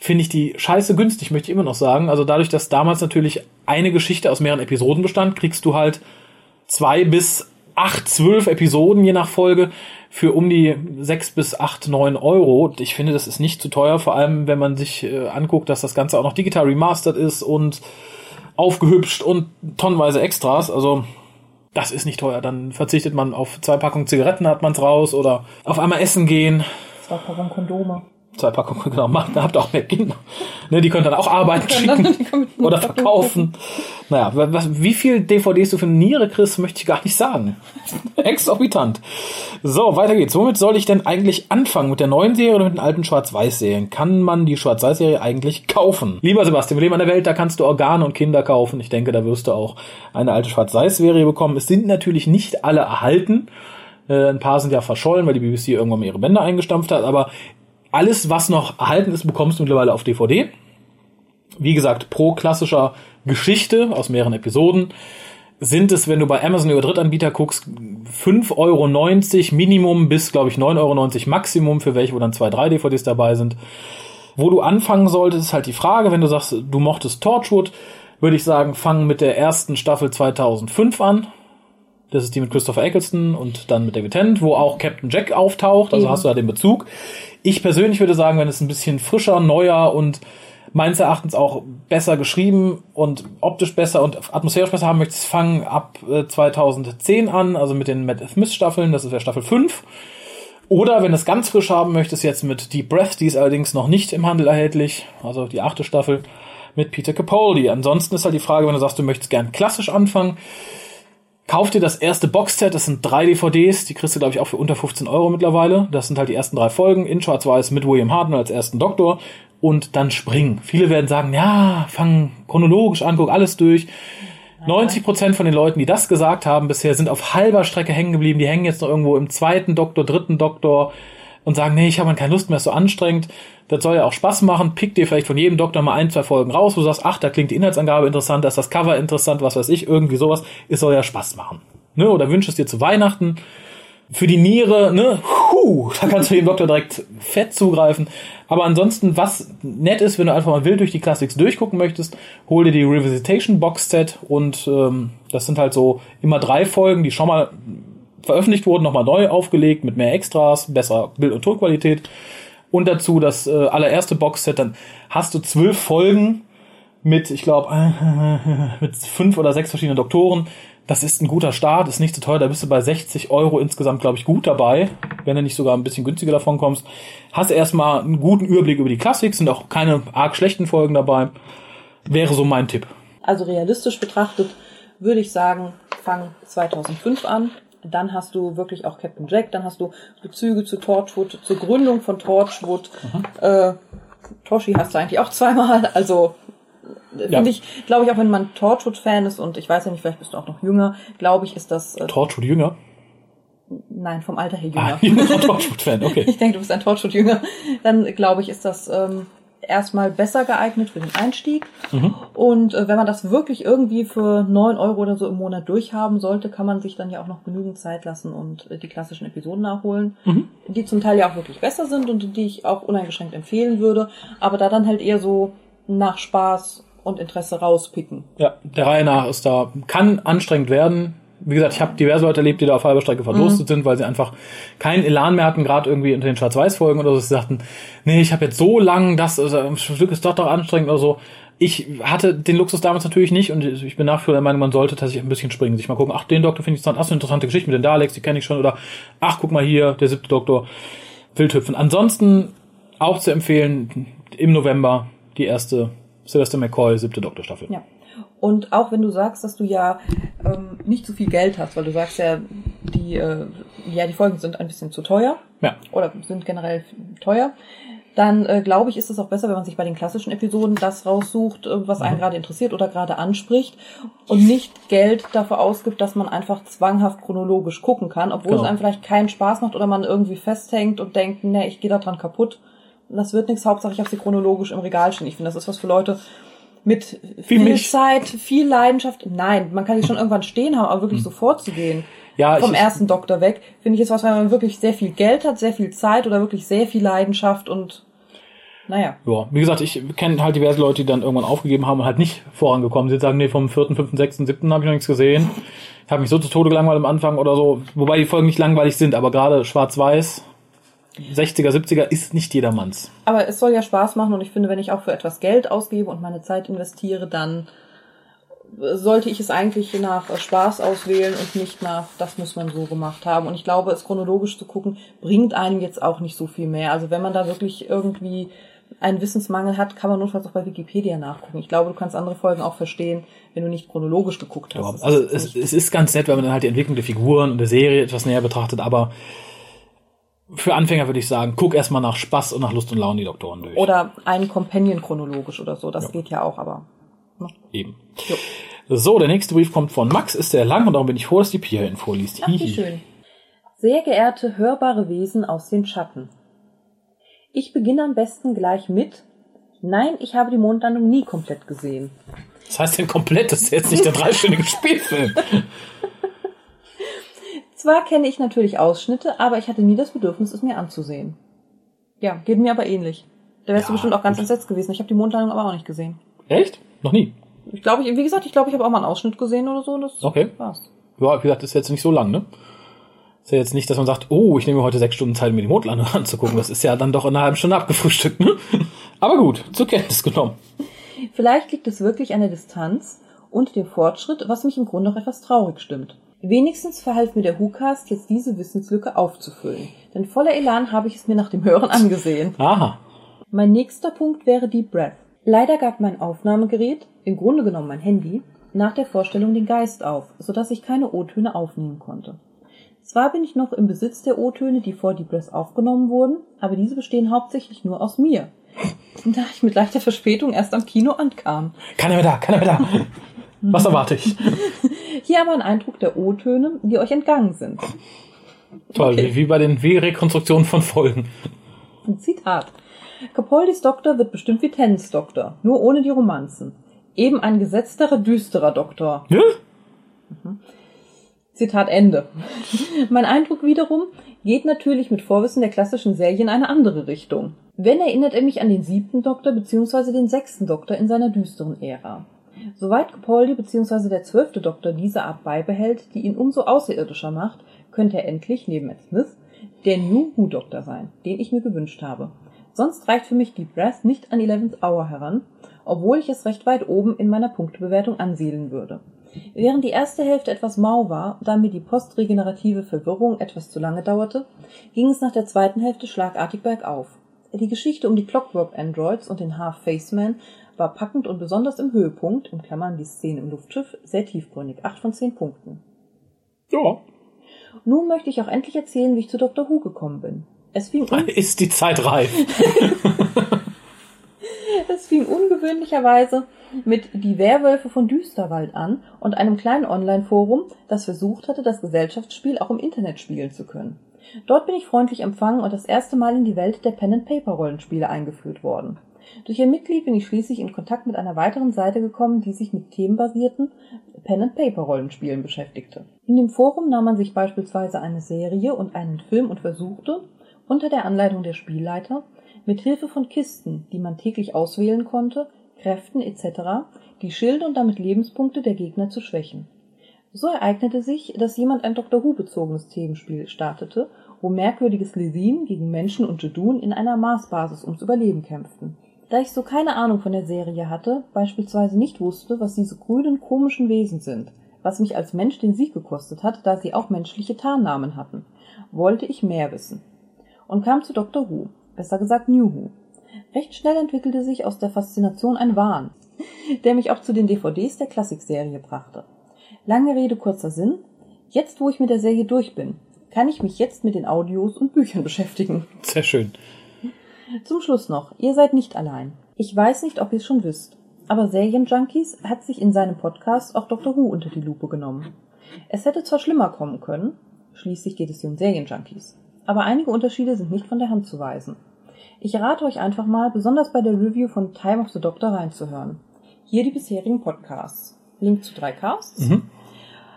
finde ich die scheiße günstig, möchte ich immer noch sagen. Also dadurch, dass damals natürlich eine Geschichte aus mehreren Episoden bestand, kriegst du halt zwei bis acht, zwölf Episoden je nach Folge für um die sechs bis acht, neun Euro. Ich finde, das ist nicht zu teuer, vor allem wenn man sich äh, anguckt, dass das Ganze auch noch digital remastered ist und aufgehübscht und tonnenweise Extras. Also das ist nicht teuer. Dann verzichtet man auf zwei Packungen Zigaretten, hat man's raus oder auf einmal essen gehen. Zwei Packungen Kondome. Zwei Packungen, genau, macht, da habt ihr auch mehr Kinder. Ne, die könnt dann auch arbeiten schicken oder verkaufen. Naja, wa- was, wie viel DVDs du für eine Niere kriegst, möchte ich gar nicht sagen. Exorbitant. So, weiter geht's. Womit soll ich denn eigentlich anfangen? Mit der neuen Serie oder mit den alten Schwarz-Weiß-Serien? Kann man die Schwarz-Weiß-Serie eigentlich kaufen? Lieber Sebastian, wir leben an der Welt, da kannst du Organe und Kinder kaufen. Ich denke, da wirst du auch eine alte Schwarz-Weiß-Serie bekommen. Es sind natürlich nicht alle erhalten. Äh, ein paar sind ja verschollen, weil die BBC irgendwann mal ihre Bänder eingestampft hat. Aber alles, was noch erhalten ist, bekommst du mittlerweile auf DVD. Wie gesagt, pro klassischer Geschichte aus mehreren Episoden sind es, wenn du bei Amazon über Drittanbieter guckst, 5,90 Euro Minimum bis, glaube ich, 9,90 Euro Maximum, für welche, wo dann zwei, drei DVDs dabei sind. Wo du anfangen solltest, ist halt die Frage, wenn du sagst, du mochtest Torchwood, würde ich sagen, fang mit der ersten Staffel 2005 an. Das ist die mit Christopher Eccleston und dann mit David Tennant, wo auch Captain Jack auftaucht, also Eben. hast du da den Bezug. Ich persönlich würde sagen, wenn es ein bisschen frischer, neuer und meines Erachtens auch besser geschrieben und optisch besser und atmosphärisch besser haben möchtest, fangen ab äh, 2010 an, also mit den Matt Smith Staffeln, das ist ja Staffel 5. Oder wenn es ganz frisch haben möchtest, jetzt mit Deep Breath, die ist allerdings noch nicht im Handel erhältlich, also die achte Staffel mit Peter Capaldi. Ansonsten ist halt die Frage, wenn du sagst, du möchtest gern klassisch anfangen, Kauf dir das erste Boxset, das sind drei DVDs, die kriegst du, glaube ich, auch für unter 15 Euro mittlerweile. Das sind halt die ersten drei Folgen in Schwarz-Weiß mit William Hartnell als ersten Doktor und dann springen. Viele werden sagen, ja, fang chronologisch an, guck alles durch. 90 Prozent von den Leuten, die das gesagt haben bisher, sind auf halber Strecke hängen geblieben. Die hängen jetzt noch irgendwo im zweiten Doktor, dritten Doktor, und sagen, nee, ich habe keine Lust mehr, ist so anstrengend. Das soll ja auch Spaß machen. Pick dir vielleicht von jedem Doktor mal ein, zwei Folgen raus, wo du sagst, ach, da klingt die Inhaltsangabe interessant, da ist das Cover interessant, was weiß ich, irgendwie sowas. Es soll ja Spaß machen. Ne? Oder wünsch es dir zu Weihnachten. Für die Niere, ne, huh, da kannst du jedem Doktor direkt fett zugreifen. Aber ansonsten, was nett ist, wenn du einfach mal wild durch die Classics durchgucken möchtest, hol dir die Revisitation Box Set und ähm, das sind halt so immer drei Folgen, die schon mal veröffentlicht wurden, nochmal neu aufgelegt mit mehr Extras, besser Bild- und Tonqualität. Und dazu das äh, allererste Boxset, dann hast du zwölf Folgen mit, ich glaube, mit fünf oder sechs verschiedenen Doktoren. Das ist ein guter Start, ist nicht zu teuer, da bist du bei 60 Euro insgesamt, glaube ich, gut dabei, wenn du nicht sogar ein bisschen günstiger davon kommst. Hast erstmal einen guten Überblick über die Classics, sind auch keine arg schlechten Folgen dabei. Wäre so mein Tipp. Also realistisch betrachtet würde ich sagen, fang 2005 an. Dann hast du wirklich auch Captain Jack, dann hast du Bezüge zu Torchwood, zur Gründung von Torchwood. Äh, Toshi hast du eigentlich auch zweimal, also äh, Ja. finde ich, glaube ich, auch wenn man Torchwood-Fan ist und ich weiß ja nicht, vielleicht bist du auch noch jünger, glaube ich, ist das. Äh, Torchwood Jünger? nein, vom Alter her jünger. Ah, ich bin Torchwood-Fan, okay. Ich denke, du bist ein Torchwood-Jünger. Dann glaube ich, ist das ähm, erstmal besser geeignet für den Einstieg. Mhm. Und äh, wenn man das wirklich irgendwie für neun Euro oder so im Monat durchhaben sollte, kann man sich dann ja auch noch genügend Zeit lassen und äh, die klassischen Episoden nachholen, Mhm. die zum Teil ja auch wirklich besser sind und die ich auch uneingeschränkt empfehlen würde. Aber da dann halt eher so nach Spaß und Interesse rauspicken. Ja, der Reihe nach ist da, kann anstrengend werden. Wie gesagt, ich habe diverse Leute erlebt, die da auf halber Strecke verdurstet Mhm. sind, weil sie einfach keinen Elan mehr hatten, gerade irgendwie unter den Schwarz-Weiß-Folgen oder so. Sie sagten, nee, ich habe jetzt so lang, das also, ein Stück ist doch doch anstrengend oder so. Ich hatte den Luxus damals natürlich nicht und ich bin nach wie vor der Meinung, man sollte tatsächlich ein bisschen springen, sich mal gucken, ach, den Doktor finde ich interessant, ach, so eine interessante Geschichte mit den Daleks, die kenne ich schon, oder ach, guck mal hier, der siebte Doktor, Wildhüpfen. Ansonsten auch zu empfehlen, im November die erste Sylvester McCoy, siebte Doktorstaffel. Ja. Und auch wenn du sagst, dass du ja ähm, nicht so viel Geld hast, weil du sagst ja, die, äh, ja, die Folgen sind ein bisschen zu teuer Ja. oder sind generell teuer, dann äh, glaube ich, ist es auch besser, wenn man sich bei den klassischen Episoden das raussucht, äh, was einen Mhm. gerade interessiert oder gerade anspricht und nicht Geld dafür ausgibt, dass man einfach zwanghaft chronologisch gucken kann, obwohl Genau. es einem vielleicht keinen Spaß macht oder man irgendwie festhängt und denkt, ne, ich gehe da dran kaputt. Das wird nichts, Hauptsache ich habe sie chronologisch im Regal stehen. Ich finde, das ist was für Leute mit viel mich. Zeit, viel Leidenschaft. Nein, man kann sie schon irgendwann stehen haben, aber wirklich sofort zu gehen. Ja, vom ich- ersten Doktor weg, finde ich ist was, wenn man wirklich sehr viel Geld hat, sehr viel Zeit oder wirklich sehr viel Leidenschaft und naja. Ja, wie gesagt, ich kenne halt diverse Leute, die dann irgendwann aufgegeben haben und halt nicht vorangekommen sind, sagen, nee, vom vierten, fünften, sechsten, siebten habe ich noch nichts gesehen. Ich habe mich so zu Tode gelangweilt am Anfang oder so, wobei die Folgen nicht langweilig sind, aber gerade schwarz-weiß, 60er, 70er ist nicht jedermanns. Aber es soll ja Spaß machen und ich finde, wenn ich auch für etwas Geld ausgebe und meine Zeit investiere, dann sollte ich es eigentlich nach Spaß auswählen und nicht nach, das muss man so gemacht haben. Und ich glaube, es chronologisch zu gucken, bringt einem jetzt auch nicht so viel mehr. Also wenn man da wirklich irgendwie einen Wissensmangel hat, kann man notfalls auch bei Wikipedia nachgucken. Ich glaube, du kannst andere Folgen auch verstehen, wenn du nicht chronologisch geguckt hast. Ja, also es, es ist ganz nett, wenn man dann halt die Entwicklung der Figuren und der Serie etwas näher betrachtet, aber für Anfänger würde ich sagen, guck erstmal nach Spaß und nach Lust und Laune die Doktoren durch. Oder ein Companion chronologisch oder so, das geht ja auch, aber. ne? Eben. So, der nächste Brief kommt von Max, ist sehr lang und darum bin ich froh, dass die Pia ihn vorliest. Ach, wie schön. Sehr geehrte hörbare Wesen aus den Schatten. Ich beginne am besten gleich mit. Nein, ich habe die Mondlandung nie komplett gesehen. Das heißt denn komplett, das ist jetzt nicht der dreistündige Spielfilm. Zwar kenne ich natürlich Ausschnitte, aber ich hatte nie das Bedürfnis, es mir anzusehen. Ja, geht mir aber ähnlich. Da wärst du bestimmt auch ganz entsetzt gewesen. Ich habe die Mondlandung aber auch nicht gesehen. Echt? Noch nie? Ich glaube, wie gesagt, ich glaube, ich habe auch mal einen Ausschnitt gesehen oder so. Und das Okay. war's. Ja, wie gesagt, ist jetzt nicht so lang, ne? Ist ja jetzt nicht, dass man sagt, oh, ich nehme mir heute sechs Stunden Zeit, mir die Mondlandung anzugucken. Das ist ja dann doch in einer halben Stunde abgefrühstückt, ne? Aber gut, zur Kenntnis genommen. Vielleicht liegt es wirklich an der Distanz und dem Fortschritt, was mich im Grunde auch etwas traurig stimmt. Wenigstens verhalf mir der WhoCast jetzt diese Wissenslücke aufzufüllen. Denn voller Elan habe ich es mir nach dem Hören angesehen. Aha. Mein nächster Punkt wäre Deep Breath. Leider gab mein Aufnahmegerät, im Grunde genommen mein Handy, nach der Vorstellung den Geist auf, sodass ich keine O-Töne aufnehmen konnte. Zwar bin ich noch im Besitz der O-Töne, die vor Deep Breath aufgenommen wurden, aber diese bestehen hauptsächlich nur aus mir. Da ich mit leichter Verspätung erst am Kino ankam. Keiner mehr da, keiner mehr da. Was erwarte ich? Hier aber ein Eindruck der O-Töne, die euch entgangen sind. Toll, Okay. wie, wie bei den wie Rekonstruktionen von Folgen. Zitat. Capoldis Doktor wird bestimmt wie Tennants Doktor, nur ohne die Romanzen. Eben ein gesetzterer, düsterer Doktor. Ja? Mhm. Zitat Ende. mein Eindruck wiederum geht natürlich mit Vorwissen der klassischen Serie in eine andere Richtung. Wenn erinnert er mich an den siebten Doktor bzw. den sechsten Doktor in seiner düsteren Ära. Soweit Capaldi bzw. der zwölfte Doktor diese Art beibehält, die ihn umso außerirdischer macht, könnte er endlich, neben Matt Smith, der New Who Doktor sein, den ich mir gewünscht habe. Sonst reicht für mich Deep Breath nicht an 11th Hour heran, obwohl ich es recht weit oben in meiner Punktebewertung ansiedeln würde. Während die erste Hälfte etwas mau war, da mir die postregenerative Verwirrung etwas zu lange dauerte, ging es nach der zweiten Hälfte schlagartig bergauf. Die Geschichte um die Clockwork Androids und den Half-Face-Man war packend und besonders im Höhepunkt, in Klammern die Szene im Luftschiff, sehr tiefgründig. 8 von 10 Punkten. Ja. Nun möchte ich auch endlich erzählen, wie ich zu Dr. Who gekommen bin. Es fing, un Ist die Zeit reif? es fing ungewöhnlicherweise mit Die Werwölfe von Düsterwald an und einem kleinen Online-Forum, das versucht hatte, das Gesellschaftsspiel auch im Internet spielen zu können. Dort bin ich freundlich empfangen und das erste Mal in die Welt der Pen-and-Paper-Rollenspiele eingeführt worden. Durch ihr Mitglied bin ich schließlich in Kontakt mit einer weiteren Seite gekommen, die sich mit themenbasierten Pen-and-Paper-Rollenspielen beschäftigte. In dem Forum nahm man sich beispielsweise eine Serie und einen Film und versuchte, unter der Anleitung der Spielleiter, mit Hilfe von Kisten, die man täglich auswählen konnte, Kräften etc., die Schilde und damit Lebenspunkte der Gegner zu schwächen. So ereignete sich, dass jemand ein Doctor Who-bezogenes Themenspiel startete, wo merkwürdige Slitheen gegen Menschen und Jedun in einer Marsbasis ums Überleben kämpften. Da ich so keine Ahnung von der Serie hatte, beispielsweise nicht wusste, was diese grünen komischen Wesen sind, was mich als Mensch den Sieg gekostet hat, da sie auch menschliche Tarnnamen hatten, wollte ich mehr wissen. Und kam zu Doctor Who, besser gesagt New Who. Recht schnell entwickelte sich aus der Faszination ein Wahn, der mich auch zu den DVDs der Klassikserie brachte. Lange Rede, kurzer Sinn. Jetzt, wo ich mit der Serie durch bin, kann ich mich jetzt mit den Audios und Büchern beschäftigen. Sehr schön. Zum Schluss noch, ihr seid nicht allein. Ich weiß nicht, ob ihr es schon wisst, aber Serienjunkies hat sich in seinem Podcast auch Dr. Who unter die Lupe genommen. Es hätte zwar schlimmer kommen können, schließlich geht es hier um Serienjunkies, aber einige Unterschiede sind nicht von der Hand zu weisen. Ich rate euch einfach mal, besonders bei der Review von Time of the Doctor reinzuhören. Hier die bisherigen Podcasts. Link zu drei Casts. Mhm.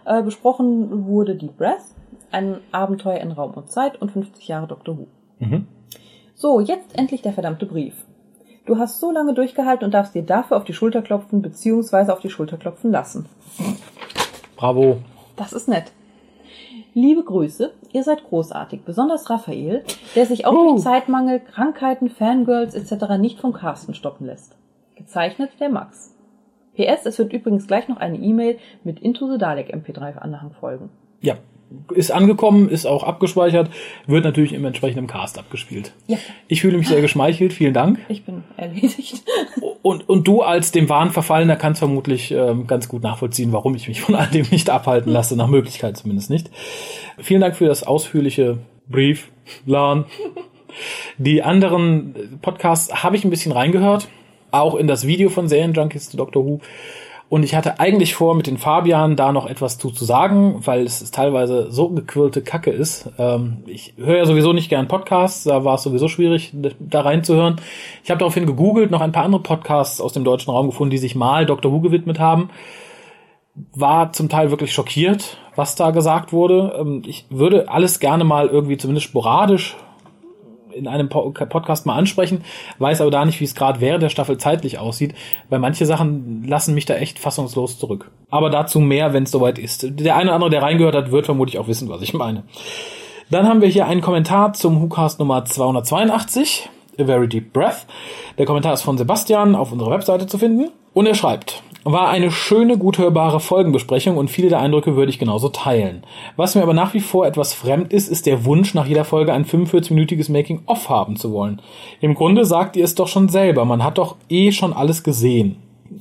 Äh, besprochen wurde Deep Breath, ein Abenteuer in Raum und Zeit und 50 Jahre Doctor Who. Mhm. So, jetzt endlich der verdammte Brief. Du hast so lange durchgehalten und darfst dir dafür auf die Schulter klopfen bzw. auf die Schulter klopfen lassen. Bravo. Das ist nett. Liebe Grüße, ihr seid großartig, besonders Raphael, der sich auch durch Zeitmangel, Krankheiten, Fangirls etc. nicht vom Carsten stoppen lässt. Gezeichnet der Max. PS, es wird übrigens gleich noch eine E-Mail mit Into the Dalek MP3 Anhang folgen. Ja. Ist angekommen, ist auch abgespeichert, wird natürlich im entsprechenden Cast abgespielt. Ja. Ich fühle mich sehr geschmeichelt, vielen Dank. Ich bin erledigt. Und, und du als dem Wahn Verfallener kannst vermutlich ähm, ganz gut nachvollziehen, warum ich mich von all dem nicht abhalten lasse, nach Möglichkeit zumindest nicht. Vielen Dank für das ausführliche Brief, Lan. Die anderen Podcasts habe ich ein bisschen reingehört, auch in das Video von Serienjunkies zu Doctor Who. Und ich hatte eigentlich vor, mit den Fabian da noch etwas zu, zu sagen, weil es teilweise so gequirlte Kacke ist. Ähm, ich höre ja sowieso nicht gern Podcasts, da war es sowieso schwierig, da reinzuhören. Ich habe daraufhin gegoogelt, noch ein paar andere Podcasts aus dem deutschen Raum gefunden, die sich mal Doctor Who gewidmet haben. War zum Teil wirklich schockiert, was da gesagt wurde. Ähm, ich würde alles gerne mal irgendwie zumindest sporadisch in einem Po- Podcast mal ansprechen, weiß aber da nicht, wie es gerade während der Staffel zeitlich aussieht, weil manche Sachen lassen mich da echt fassungslos zurück. Aber dazu mehr, wenn es soweit ist. Der eine oder andere, der reingehört hat, wird vermutlich auch wissen, was ich meine. Dann haben wir hier einen Kommentar zum WhoCast Nummer 282, A Very Deep Breath. Der Kommentar ist von Sebastian auf unserer Webseite zu finden. Und er schreibt, war eine schöne, gut hörbare Folgenbesprechung und viele der Eindrücke würde ich genauso teilen. Was mir aber nach wie vor etwas fremd ist, ist der Wunsch, nach jeder Folge ein 45-minütiges Making-of haben zu wollen. Im Grunde sagt ihr es doch schon selber, man hat doch eh schon alles gesehen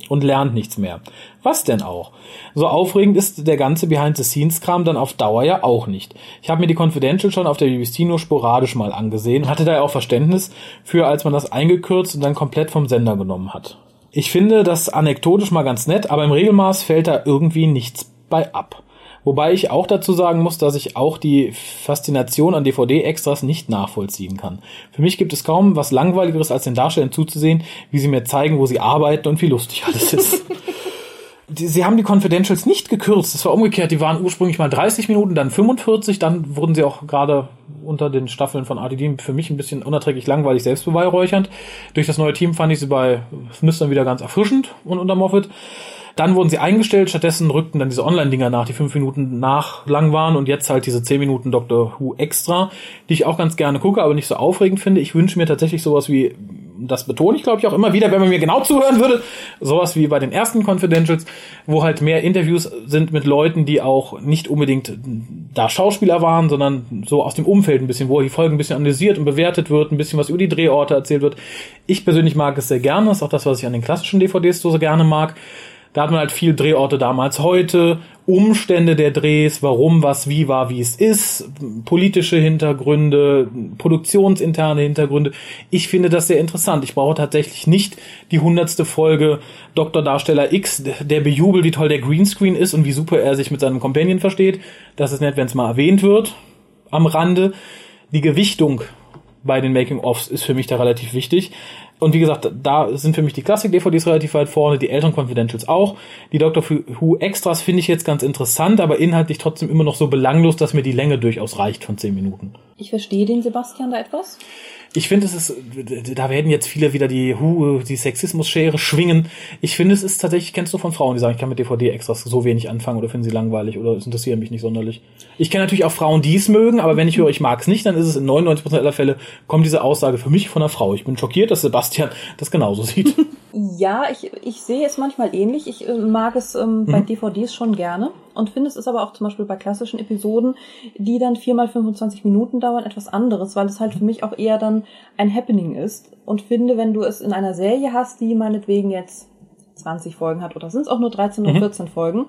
und lernt nichts mehr. Was denn auch? So aufregend ist der ganze Behind-the-Scenes-Kram dann auf Dauer ja auch nicht. Ich habe mir die Confidential schon auf der BBC nur sporadisch mal angesehen, hatte da ja auch Verständnis für, als man das eingekürzt und dann komplett vom Sender genommen hat. Ich finde das anekdotisch mal ganz nett, aber im Regelmaß fällt da irgendwie nichts bei ab. Wobei ich auch dazu sagen muss, dass ich auch die Faszination an DVD-Extras nicht nachvollziehen kann. Für mich gibt es kaum was Langweiligeres, als den Darstellern zuzusehen, wie sie mir zeigen, wo sie arbeiten und wie lustig alles ist. die, sie haben die Confidentials nicht gekürzt. Es war umgekehrt. Die waren ursprünglich mal 30 Minuten, dann 45. Dann wurden sie auch gerade unter den Staffeln von RTD für mich ein bisschen unerträglich langweilig selbstbeweihräuchernd. Durch das neue Team fand ich sie bei Smith dann wieder ganz erfrischend und unter Moffat. Dann wurden sie eingestellt, stattdessen rückten dann diese Online-Dinger nach, die fünf Minuten nach lang waren und jetzt halt diese zehn Minuten Doctor Who extra, die ich auch ganz gerne gucke, aber nicht so aufregend finde. Ich wünsche mir tatsächlich sowas wie, das betone ich glaube ich auch immer wieder, wenn man mir genau zuhören würde, sowas wie bei den ersten Confidentials, wo halt mehr Interviews sind mit Leuten, die auch nicht unbedingt da Schauspieler waren, sondern so aus dem Umfeld ein bisschen, wo die Folge ein bisschen analysiert und bewertet wird, ein bisschen was über die Drehorte erzählt wird. Ich persönlich mag es sehr gerne, das ist auch das, was ich an den klassischen DVDs so gerne mag. Da hat man halt viel Drehorte damals heute, Umstände der Drehs, warum was wie war, wie es ist, politische Hintergründe, produktionsinterne Hintergründe. Ich finde das sehr interessant. Ich brauche tatsächlich nicht die hundertste Folge Dr. Darsteller X, der bejubelt, wie toll der Greenscreen ist und wie super er sich mit seinem Companion versteht. Das ist nett, wenn es mal erwähnt wird am Rande. Die Gewichtung bei den Making-ofs ist für mich da relativ wichtig. Und wie gesagt, da sind für mich die Klassik-DVDs relativ weit vorne, die Eltern Confidentials auch. Die Doctor Who Extras finde ich jetzt ganz interessant, aber inhaltlich trotzdem immer noch so belanglos, dass mir die Länge durchaus reicht von 10 Minuten. Ich verstehe den Sebastian da etwas. Ich finde, es ist, da werden jetzt viele wieder die, die Sexismus-Schere schwingen. Ich finde, es ist tatsächlich, kennst du von Frauen, die sagen, ich kann mit DVD-Extras so wenig anfangen oder finden sie langweilig oder es interessiert mich nicht sonderlich. Ich kenne natürlich auch Frauen, die es mögen, aber wenn ich höre, ich mag es nicht, dann ist es in 99% aller Fälle, kommt diese Aussage für mich von einer Frau. Ich bin schockiert, dass Sebastian das genauso sieht. Ja, ich, ich sehe es manchmal ähnlich. Ich äh, mag es ähm, bei Mhm. DVDs schon gerne und finde es aber auch zum Beispiel bei klassischen Episoden, die dann viermal 25 Minuten dauern, etwas anderes, weil es halt für mich auch eher dann ein Happening ist und finde, wenn du es in einer Serie hast, die meinetwegen jetzt 20 Folgen hat oder sind es auch nur 13 oder Mhm. 14 Folgen,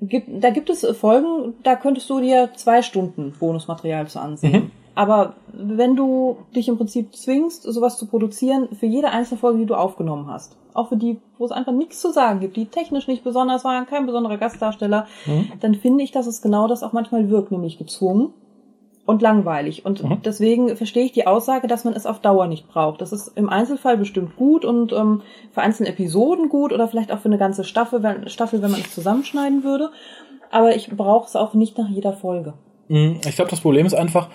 gibt, da gibt es Folgen, da könntest du dir zwei Stunden Bonusmaterial zu ansehen. Mhm. Aber wenn du dich im Prinzip zwingst, sowas zu produzieren, für jede einzelne Folge, die du aufgenommen hast, auch für die, wo es einfach nichts zu sagen gibt, die technisch nicht besonders waren, kein besonderer Gastdarsteller, dann finde ich, dass es genau das auch manchmal wirkt, nämlich gezwungen und langweilig. Und Mhm. deswegen verstehe ich die Aussage, dass man es auf Dauer nicht braucht. Das ist im Einzelfall bestimmt gut und ähm, für einzelne Episoden gut oder vielleicht auch für eine ganze Staffel, wenn, Staffel, wenn man es zusammenschneiden würde. Aber ich brauche es auch nicht nach jeder Folge. Mm, Ich glaube, das Problem ist einfach,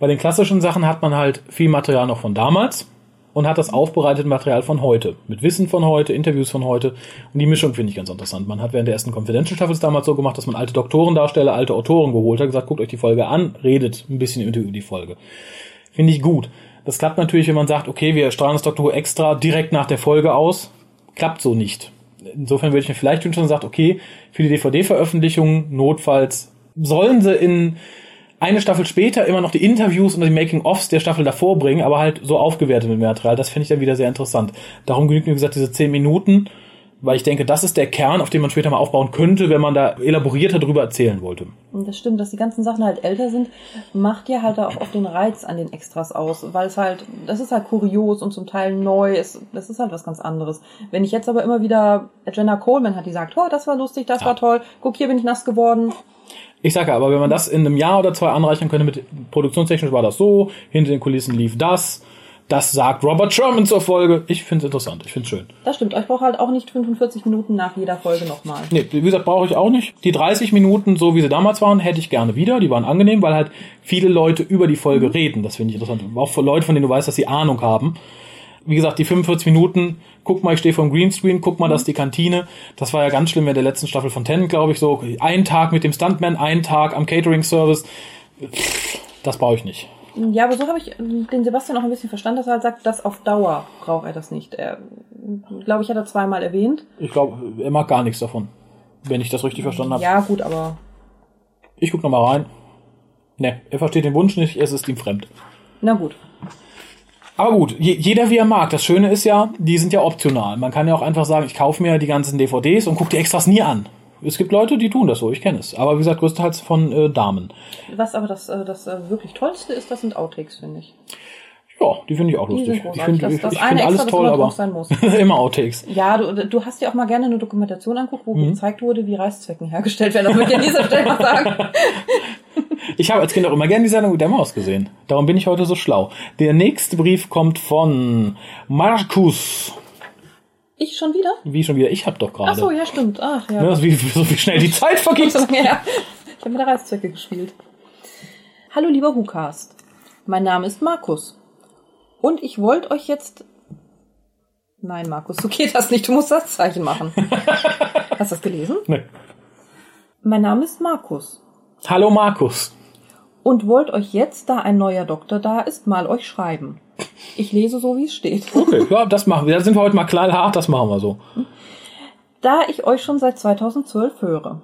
bei den klassischen Sachen hat man halt viel Material noch von damals und hat das aufbereitete Material von heute. Mit Wissen von heute, Interviews von heute. Und die Mischung finde ich ganz interessant. Man hat während der ersten Confidential Staffel es damals so gemacht, dass man alte Doktorendarsteller, alte Autoren geholt hat, gesagt, guckt euch die Folge an, redet ein bisschen über die Folge. Finde ich gut. Das klappt natürlich, wenn man sagt, okay, wir strahlen das Doktor extra direkt nach der Folge aus. Klappt so nicht. Insofern würde ich mir vielleicht wünschen, dass man sagt, okay, für die DVD-Veröffentlichung notfalls sollen sie in eine Staffel später immer noch die Interviews und die Making-ofs der Staffel davor bringen, aber halt so aufgewertet mit Material. Das finde ich dann wieder sehr interessant. Darum genügt mir, wie gesagt, diese zehn Minuten, weil ich denke, das ist der Kern, auf den man später mal aufbauen könnte, wenn man da elaborierter drüber erzählen wollte. Das stimmt, dass die ganzen Sachen halt älter sind, macht ja halt auch oft den Reiz an den Extras aus, weil es halt, das ist halt kurios und zum Teil neu, es, das ist halt was ganz anderes. Wenn ich jetzt aber immer wieder, Jenna Coleman hat die sagt, oh, das war lustig, das war toll, guck, hier bin ich nass geworden. Ich sage aber, wenn man das in einem Jahr oder zwei anreichern könnte, mit produktionstechnisch war das so, hinter den Kulissen lief das, das sagt Robert Sherman zur Folge. Ich finde es interessant, ich finde es schön. Das stimmt, ich brauche halt auch nicht 45 Minuten nach jeder Folge nochmal. Nee, wie gesagt, brauche ich auch nicht. Die 30 Minuten, so wie sie damals waren, hätte ich gerne wieder. Die waren angenehm, weil halt viele Leute über die Folge reden. Das finde ich interessant. Auch für Leute, von denen du weißt, dass sie Ahnung haben. Wie gesagt, die 45 Minuten, guck mal, ich stehe vom Greenscreen, guck mal, das ist die Kantine. Das war ja ganz schlimm in der letzten Staffel von Ten, glaube ich, so. Ein Tag mit dem Stuntman, ein Tag am Catering-Service. Das brauche ich nicht. Ja, aber so habe ich den Sebastian auch ein bisschen verstanden, dass er halt sagt, dass auf Dauer braucht er das nicht. Er, glaube ich, hat er zweimal erwähnt. Ich glaube, er mag gar nichts davon. Wenn ich das richtig verstanden habe. Ja, gut, aber Ich guck noch mal rein. Ne, er versteht den Wunsch nicht, es ist ihm fremd. na gut. Aber gut, je, jeder wie er mag. Das Schöne ist ja, die sind ja optional. Man kann ja auch einfach sagen, ich kaufe mir die ganzen DVDs und gucke die Extras nie an. Es gibt Leute, die tun das so, ich kenne es. Aber wie gesagt, größtenteils von äh, Damen. Was aber das, äh, das äh, wirklich Tollste ist, das sind Outtakes, finde ich. Ja, die finde ich auch Die lustig. Ich finde Das- das ich eine finde alles extra, das toll, immer aber sein muss. immer Outtakes. Ja, du, du hast ja auch mal gerne eine Dokumentation anguckt, wo Mhm. gezeigt wurde, wie Reißzwecken hergestellt werden. Das möchte ich an dieser Stelle mal sagen. Ich habe als Kind auch immer gerne die Sendung mit der Maus gesehen. Darum bin ich heute so schlau. Der nächste Brief kommt von Markus. Ich schon wieder? Wie schon wieder? Ich habe doch gerade. Ach so, ja, stimmt. Ach, ja. Ja, wie, so wie schnell die Zeit vergeht. Ich habe mit der Reißzwecke gespielt. Hallo, lieber Hukast. Mein Name ist Markus. Und ich wollte euch jetzt... Nein, Markus, so geht das nicht. Du musst Satzzeichen machen. Hast du das gelesen? Nee. Mein Name ist Markus. Hallo Markus. Und wollt euch jetzt, da ein neuer Doktor da ist, mal euch schreiben. Ich lese so, wie es steht. Okay, ja, das machen wir. Da sind wir heute mal knallhart, das machen wir so. Da ich euch schon seit 2012 höre.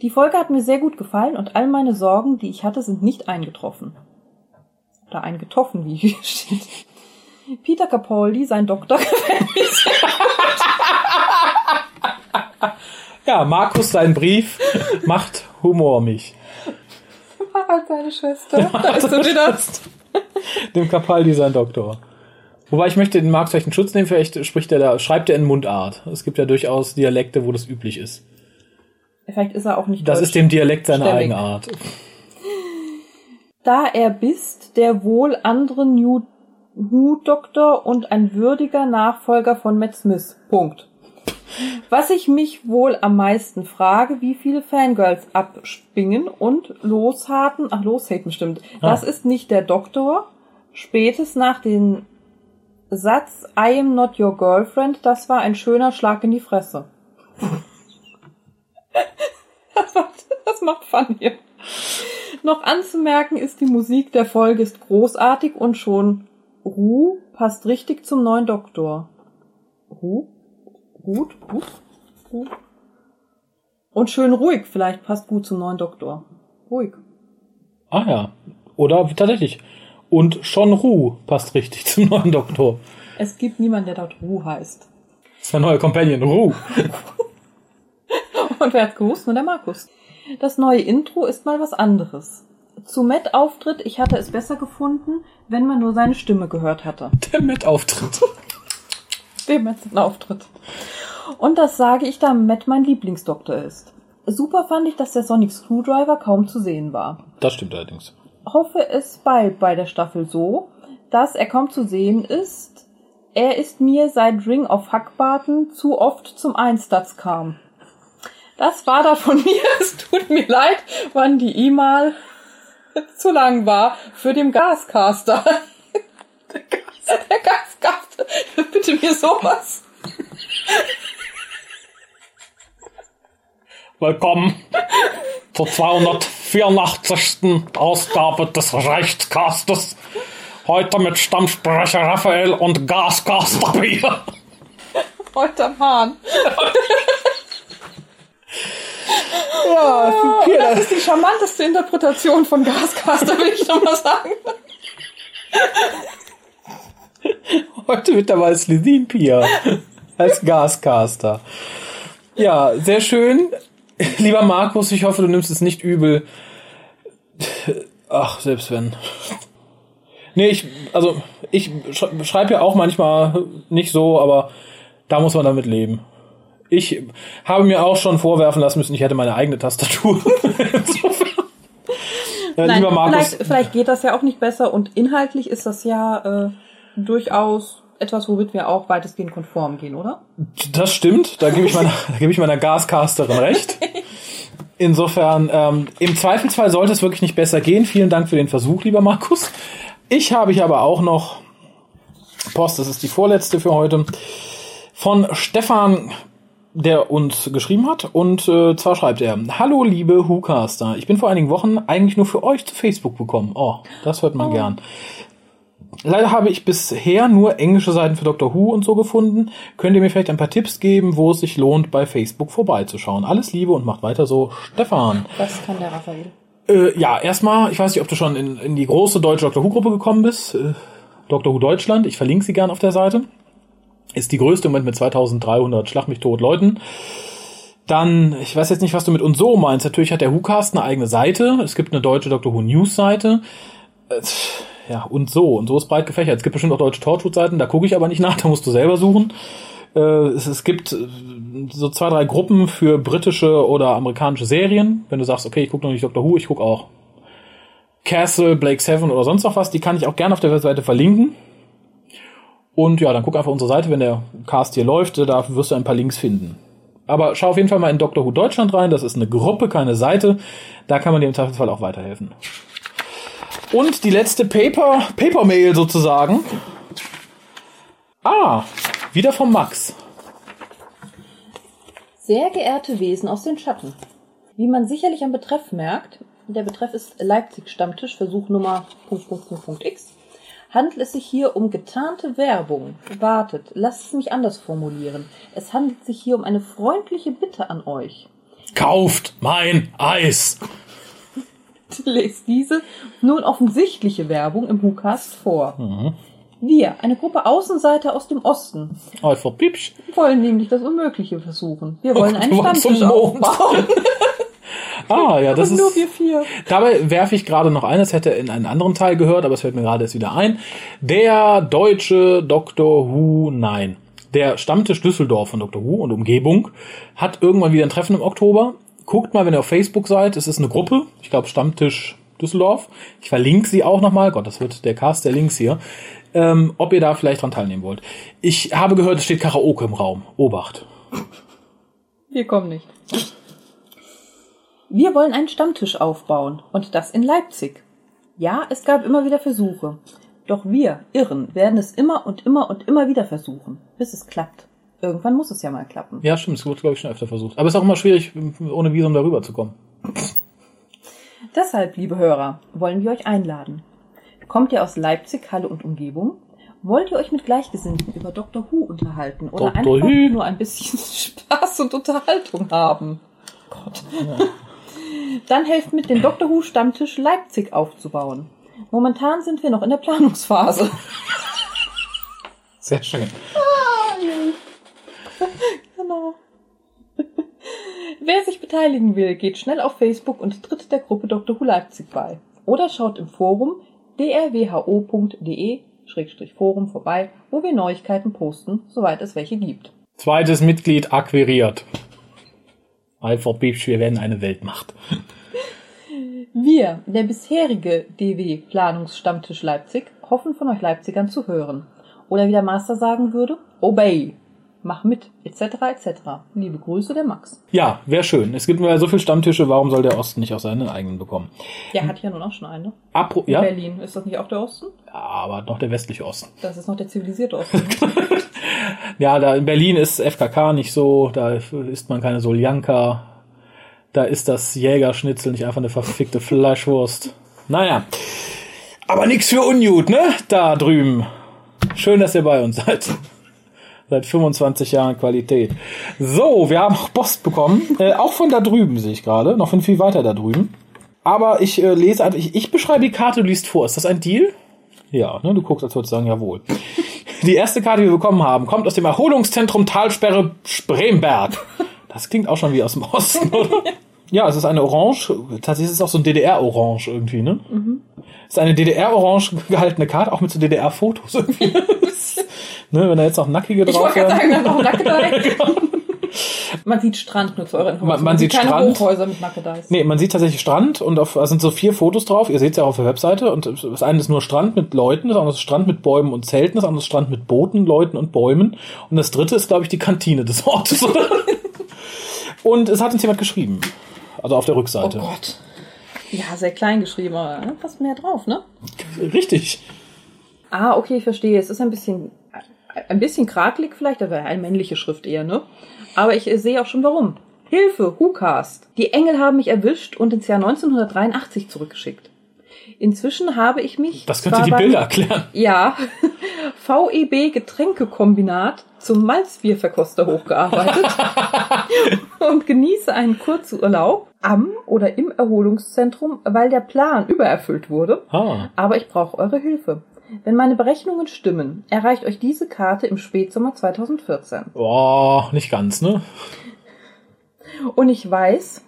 Die Folge hat mir sehr gut gefallen und all meine Sorgen, die ich hatte, sind nicht eingetroffen. Oder eingetroffen, wie hier steht. Peter Capaldi, sein Doktor, gefällt mir sehr Ja, Markus, sein Brief macht Humor mich. gut. seine Schwester. Da ist sie wieder. Dem Capaldi sein Doktor. Wobei ich möchte den Marx vielleicht in Schutz nehmen, vielleicht spricht er da, schreibt er in Mundart. Es gibt ja durchaus Dialekte, wo das üblich ist. Vielleicht ist er auch nicht Das ist dem Dialekt seine Stämmig. Eigenart. Da er bist, der wohl andere New Who-Doktor und ein würdiger Nachfolger von Matt Smith. Punkt. Was ich mich wohl am meisten frage, wie viele Fangirls abspringen und loshaten, ach loshaten stimmt. Ah. Das ist nicht der Doktor. Spätestens nach dem Satz I am not your girlfriend, das war ein schöner Schlag in die Fresse. das macht, das macht Fun hier. Noch anzumerken ist, die Musik der Folge ist großartig und schon Ruh passt richtig zum neuen Doktor. Ruh? Gut? Gut? Gut? Und schön ruhig, vielleicht passt gut zum neuen Doktor. Ruhig. Ah ja. Oder tatsächlich. Und schon Ruh passt richtig zum neuen Doktor. Es gibt niemanden, der dort Ruh heißt. Das ist der neue Companion. Ruh. Und wer hat's gewusst? Nur der Markus. Das neue Intro ist mal was anderes. Zu Matt-Auftritt, ich hatte es besser gefunden, wenn man nur seine Stimme gehört hatte. Der Matt-Auftritt. Dem letzten Auftritt. Und das sage ich, da Matt mein Lieblingsdoktor ist. Super fand ich, dass der Sonic Screwdriver kaum zu sehen war. Das stimmt allerdings. Hoffe es bald bei der Staffel so, dass er kaum zu sehen ist. Er ist mir seit Ring of Hackbarten zu oft zum Einsatz kam. Das war da von mir. Es tut mir leid, wann die E-Mail zu lang war für den Gascaster. Der, Gas, der Gascaster. Bitte mir sowas. Willkommen zur 284. Ausgabe des Rechtscastes. Heute mit Stammsprecher Raphael und Gascaster Bier. Heute am Hahn. Ja, das ist die charmanteste Interpretation von Gascaster, will ich noch mal sagen. Heute mit dabei ist Lisin Pia als Gascaster. Ja, sehr schön. Lieber Markus, ich hoffe, du nimmst es nicht übel. Ach, selbst wenn. Nee, ich, also, ich sch- schreibe ja auch manchmal nicht so, aber da muss man damit leben. Ich habe mir auch schon vorwerfen lassen müssen, ich hätte meine eigene Tastatur. Insofern. Nein, lieber Markus, vielleicht, vielleicht geht das ja auch nicht besser und inhaltlich ist das ja äh, durchaus etwas, womit wir auch weitestgehend konform gehen, oder? Das stimmt, da gebe ich meiner, da gebe ich meiner Gascasterin recht. Insofern, ähm, im Zweifelsfall sollte es wirklich nicht besser gehen. Vielen Dank für den Versuch, lieber Markus. Ich habe ich aber auch noch Post, das ist die vorletzte für heute, von Stefan, der uns geschrieben hat. Und äh, zwar schreibt er, Hallo liebe Hucaster, ich bin vor einigen Wochen eigentlich nur für euch zu Facebook bekommen. Oh, das hört man gern. Leider habe ich bisher nur englische Seiten für Doctor Who und so gefunden. Könnt ihr mir vielleicht ein paar Tipps geben, wo es sich lohnt, bei Facebook vorbeizuschauen? Alles Liebe und macht weiter so, Stefan. Das kann der Raphael. Äh, ja, erstmal, ich weiß nicht, ob du schon in, in die große deutsche Doctor Who-Gruppe gekommen bist. Äh, Doctor Who Deutschland, ich verlinke sie gern auf der Seite. Ist die größte im Moment mit 2300 Schlag mich tot Leuten. Dann, ich weiß jetzt nicht, was du mit und so meinst. Natürlich hat der WhoCast eine eigene Seite. Es gibt eine deutsche Doctor Who News Seite. Äh, ja, und so. Und so ist breit gefächert. Es gibt bestimmt auch deutsche Torchwood-Seiten, da gucke ich aber nicht nach, da musst du selber suchen. Äh, es, es gibt äh, so zwei, drei Gruppen für britische oder amerikanische Serien. Wenn du sagst, okay, ich gucke noch nicht Doctor Who, ich gucke auch Castle, Blake Seven oder sonst noch was, die kann ich auch gerne auf der Webseite verlinken. Und ja, dann guck einfach unsere Seite, wenn der Cast hier läuft, da wirst du ein paar Links finden. Aber schau auf jeden Fall mal in Doctor Who Deutschland rein, das ist eine Gruppe, keine Seite. Da kann man dir im Zweifelsfall auch weiterhelfen. Und die letzte Paper, Paper Mail sozusagen. Ah, wieder vom Max. Sehr geehrte Wesen aus den Schatten. Wie man sicherlich am Betreff merkt, der Betreff ist Leipzig Stammtisch, Versuch Nummer Punkt, Punkt, Punkt, Punkt X, handelt es sich hier um getarnte Werbung. Wartet, lasst es mich anders formulieren. Es handelt sich hier um eine freundliche Bitte an euch. Kauft mein Eis! Lest diese nun offensichtliche Werbung im WhoCast vor. Mhm. Wir, eine Gruppe Außenseiter aus dem Osten, Einfach piepsch. wollen nämlich das Unmögliche versuchen. Wir wollen einen Oh, zum Stammtisch aufbauen. Ah, ja, das Und nur ist. wir vier. Dabei werfe ich gerade noch ein, es hätte in einen anderen Teil gehört, aber es fällt mir gerade erst wieder ein. Der deutsche Doctor Who, nein. Der Stammtisch Düsseldorf von Doctor Who und Umgebung hat irgendwann wieder ein Treffen im Oktober. Guckt mal, wenn ihr auf Facebook seid, es ist eine Gruppe, ich glaube Stammtisch Düsseldorf. Ich verlinke sie auch nochmal, Gott, das wird der Cast der Links hier. Ähm, ob ihr da vielleicht dran teilnehmen wollt. Ich habe gehört, es steht Karaoke im Raum. Obacht. Wir kommen nicht. Wir wollen einen Stammtisch aufbauen und das in Leipzig. Ja, es gab immer wieder Versuche. Doch wir, Irren, werden es immer und immer und immer wieder versuchen, bis es klappt. Irgendwann muss es ja mal klappen. Ja, stimmt, es wurde, glaube ich, schon öfter versucht. Aber es ist auch immer schwierig, ohne Visum darüber zu kommen. Deshalb, liebe Hörer, wollen wir euch einladen. Kommt ihr aus Leipzig, Halle und Umgebung? Wollt ihr euch mit Gleichgesinnten über Dr. Who unterhalten oder Dr. einfach Who. nur ein bisschen Spaß und Unterhaltung haben? Gott. Dann helft mit, den Dr. Who Stammtisch Leipzig aufzubauen. Momentan sind wir noch in der Planungsphase. Sehr schön. Genau. Wer sich beteiligen will, geht schnell auf Facebook und tritt der Gruppe Dr. Who Leipzig bei. Oder schaut im Forum drwho.de-forum vorbei, wo wir Neuigkeiten posten, soweit es welche gibt. Zweites Mitglied akquiriert. Alpha Beach, wir werden eine Weltmacht. Wir, der bisherige DW Planungsstammtisch Leipzig, hoffen von euch Leipzigern zu hören. Oder wie der Master sagen würde, obey, mach mit, etc. etc. Liebe Grüße, der Max. Ja, wäre schön. Es gibt nur so viele Stammtische, warum soll der Osten nicht auch seinen eigenen bekommen? Der hat ja nun auch schon eine. Apro In ja, Berlin. Ist das nicht auch der Osten? aber noch der westliche Osten. Das ist noch der zivilisierte Osten. Ja, da in Berlin ist FKK nicht so, da isst man keine Soljanka, da ist das Jägerschnitzel nicht einfach eine verfickte Fleischwurst. Naja, aber nix für Unjut, ne? Da drüben. Schön, dass ihr bei uns seid. Seit 25 Jahren Qualität. So, wir haben auch Post bekommen. Äh, auch von da drüben sehe ich gerade. Noch von viel weiter da drüben. Aber ich äh, lese einfach, ich, ich beschreibe die Karte, du liest vor. Ist das ein Deal? Ja, ne, du guckst, als würdest du sagen, jawohl. Die erste Karte, die wir bekommen haben, kommt aus dem Erholungszentrum Talsperre Spremberg. Das klingt auch schon wie aus dem Osten, oder? Ja, es ist eine Orange. Tatsächlich ist es auch so ein DDR-Orange irgendwie, ne? Mhm. Es ist eine DDR-orange gehaltene Karte, auch mit so DDR-Fotos irgendwie. ne, wenn da jetzt noch nackige Ich drauf sagen, wären. da noch Nackedeis. Man sieht Strand, nur zu eurer Information. Man- man sieht keine Strand. Hochhäuser mit Nackedeis. Nee, man sieht tatsächlich Strand und auf, da sind so vier Fotos drauf. Ihr seht es ja auch auf der Webseite. Und das eine ist nur Strand mit Leuten, das andere ist Strand mit Bäumen und Zelten, das andere ist Strand mit Booten, Leuten und Bäumen. Und das dritte ist, glaube ich, die Kantine des Ortes. und es hat uns jemand geschrieben. Also auf der Rückseite. Oh Gott. Ja, sehr klein geschrieben, aber ne, fast mehr drauf, ne? Richtig. Ah, okay, ich verstehe. Es ist ein bisschen, ein bisschen krakelig vielleicht, aber eine männliche Schrift eher, ne? Aber ich äh, sehe auch schon warum. Hilfe, WhoCast. Die Engel haben mich erwischt und ins Jahr 1983 zurückgeschickt. Inzwischen habe ich mich. Das könnte die Bilder erklären. Ja, VEB Getränkekombinat zum Malzbierverkoster hochgearbeitet und genieße einen Kurzurlaub am oder im Erholungszentrum, weil der Plan übererfüllt wurde. Ah. Aber ich brauche eure Hilfe. Wenn meine Berechnungen stimmen, erreicht euch diese Karte im Spätsommer 2014. Oh, nicht ganz, ne? Und ich weiß,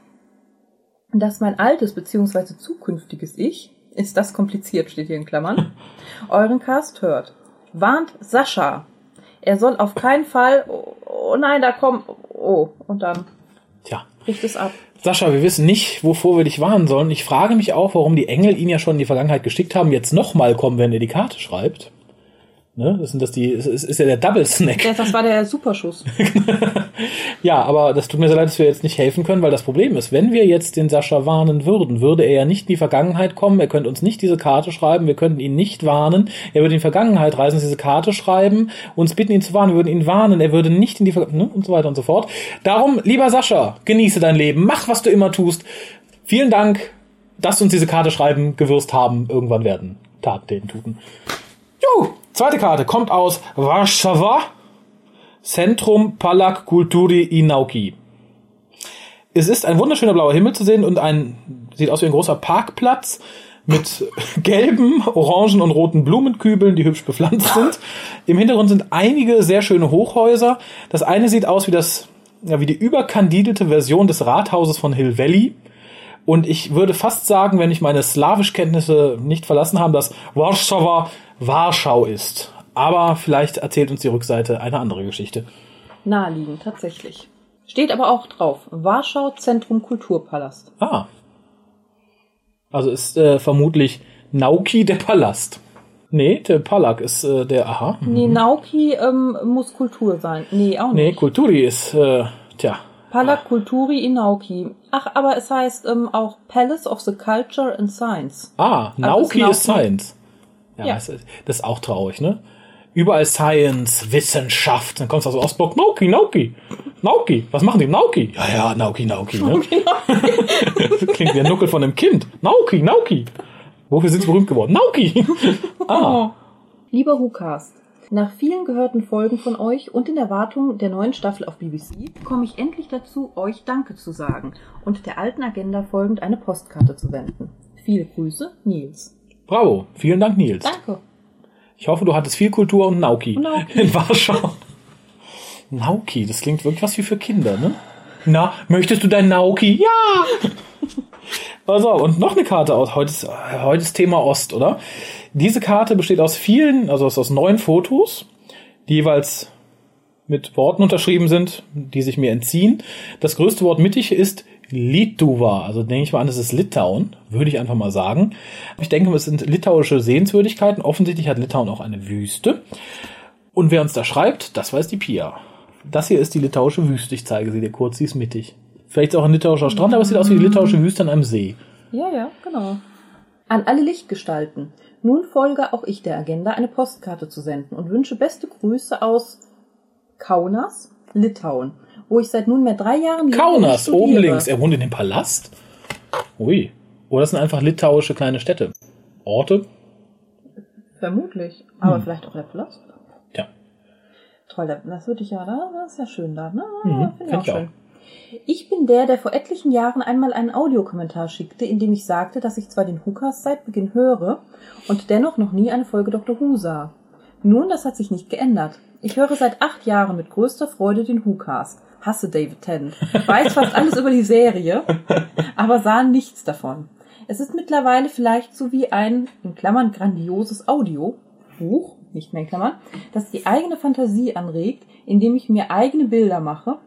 dass mein altes bzw. zukünftiges Ich ist das kompliziert, steht hier in Klammern, euren Cast hört, warnt Sascha. Er soll auf keinen Fall, oh, oh nein, da kommt, oh, und dann Tja. bricht es ab. Sascha, wir wissen nicht, wovor wir dich warnen sollen. Ich frage mich auch, warum die Engel ihn ja schon in die Vergangenheit geschickt haben, jetzt nochmal kommen, wenn er die Karte schreibt. Ne? Das sind das die, es ist, ist ja der Double Snack. Ja, das war der Superschuss. Ja, aber das tut mir sehr leid, dass wir jetzt nicht helfen können, weil das Problem ist, wenn wir jetzt den Sascha warnen würden, würde er ja nicht in die Vergangenheit kommen, er könnte uns nicht diese Karte schreiben, wir könnten ihn nicht warnen, er würde in die Vergangenheit reisen, uns diese Karte schreiben, uns bitten ihn zu warnen, wir würden ihn warnen, er würde nicht in die Vergangenheit, ne? und so weiter und so fort. Darum, lieber Sascha, genieße dein Leben, mach, was du immer tust. Vielen Dank, dass du uns diese Karte schreiben gewürzt haben, irgendwann werden Taten tuten. Jo, zweite Karte kommt aus Warschauer. Centrum Palak Kulturi i Nauki. Es ist ein wunderschöner blauer Himmel zu sehen und ein, sieht aus wie ein großer Parkplatz mit gelben, orangen und roten Blumenkübeln, die hübsch bepflanzt sind. Im Hintergrund sind einige sehr schöne Hochhäuser. Das eine sieht aus wie das, ja, wie die überkandidelte Version des Rathauses von Hill Valley. Und ich würde fast sagen, wenn ich meine Slawischkenntnisse nicht verlassen habe, dass Warschauer Warschau ist. Aber vielleicht erzählt uns die Rückseite eine andere Geschichte. Naheliegend, tatsächlich. Steht aber auch drauf. Warschau Zentrum Kulturpalast. Ah. Also ist äh, vermutlich Nauki der Palast. Nee, der Palak ist äh, der, aha. Nee, Nauki ähm, muss Kultur sein. Nee, auch Nee, nicht. Kulturi ist, äh, tja. Palak Kulturi in Nauki. Ach, aber es heißt ähm, auch Palace of the Culture and Science. Ah, Also Nauki ist ist Science. Ja, Ja. Das, ist, das ist auch traurig, ne? Überall Science, Wissenschaft. Dann kommst du aus Ostblock. Nauki, Nauki. Nauki. Was machen die? Nauki. Ja, ja, Nauki, Nauki. Ne? Klingt wie ein Nuckel von einem Kind. Nauki, Nauki. Wofür sind sie berühmt geworden? Nauki. Ah. Lieber Whocast, nach vielen gehörten Folgen von euch und in Erwartung der neuen Staffel auf BBC komme ich endlich dazu, euch Danke zu sagen und der alten Agenda folgend eine Postkarte zu wenden. Viele Grüße, Nils. Bravo. Vielen Dank, Nils. Danke. Ich hoffe, du hattest viel Kultur und Nauki. Nauki. In Warschau. Nauki, das klingt wirklich was wie für Kinder, ne? Na, möchtest du dein Nauki? Ja! Also, und noch eine Karte aus. Heute ist, äh, heute ist Thema Ost, oder? Diese Karte besteht aus vielen, also aus, neun Fotos, die jeweils mit Worten unterschrieben sind, die sich mir entziehen. Das größte Wort mittig ist Lituva. Also denke ich mal an, es ist Litauen, würde ich einfach mal sagen. Ich denke, es sind litauische Sehenswürdigkeiten. Offensichtlich hat Litauen auch eine Wüste. Und wer uns da schreibt, das weiß die Pia. Das hier ist die litauische Wüste. Ich zeige sie dir kurz, sie ist mittig. Vielleicht ist auch ein litauischer Strand, aber es sieht aus wie die litauische Wüste an einem See. Ja, ja, genau. An alle Lichtgestalten. Nun folge auch ich der Agenda, eine Postkarte zu senden und wünsche beste Grüße aus Kaunas, Litauen, wo ich seit nunmehr drei Jahren lebe Kaunas, oben links. Er wohnt in dem Palast? Ui. Oder das sind einfach litauische kleine Städte. Orte? Vermutlich. Aber Hm. vielleicht auch der Palast. Tja. Toll, da- das würde ich ja, da- das ist ja schön da, ne? Mhm, Finde ich auch ich auch. Ich bin der, der vor etlichen Jahren einmal einen Audiokommentar schickte, in dem ich sagte, dass ich zwar den Hukas seit Beginn höre und dennoch noch nie eine Folge Dr. Who sah. Nun, das hat sich nicht geändert. Ich höre seit acht Jahren mit größter Freude den Who-Cast. Hasse David Tennant. Weiß fast alles über die Serie, aber sah nichts davon. Es ist mittlerweile vielleicht so wie ein, in Klammern, grandioses Audiobuch, nicht mehr in Klammern, das die eigene Fantasie anregt, indem ich mir eigene Bilder mache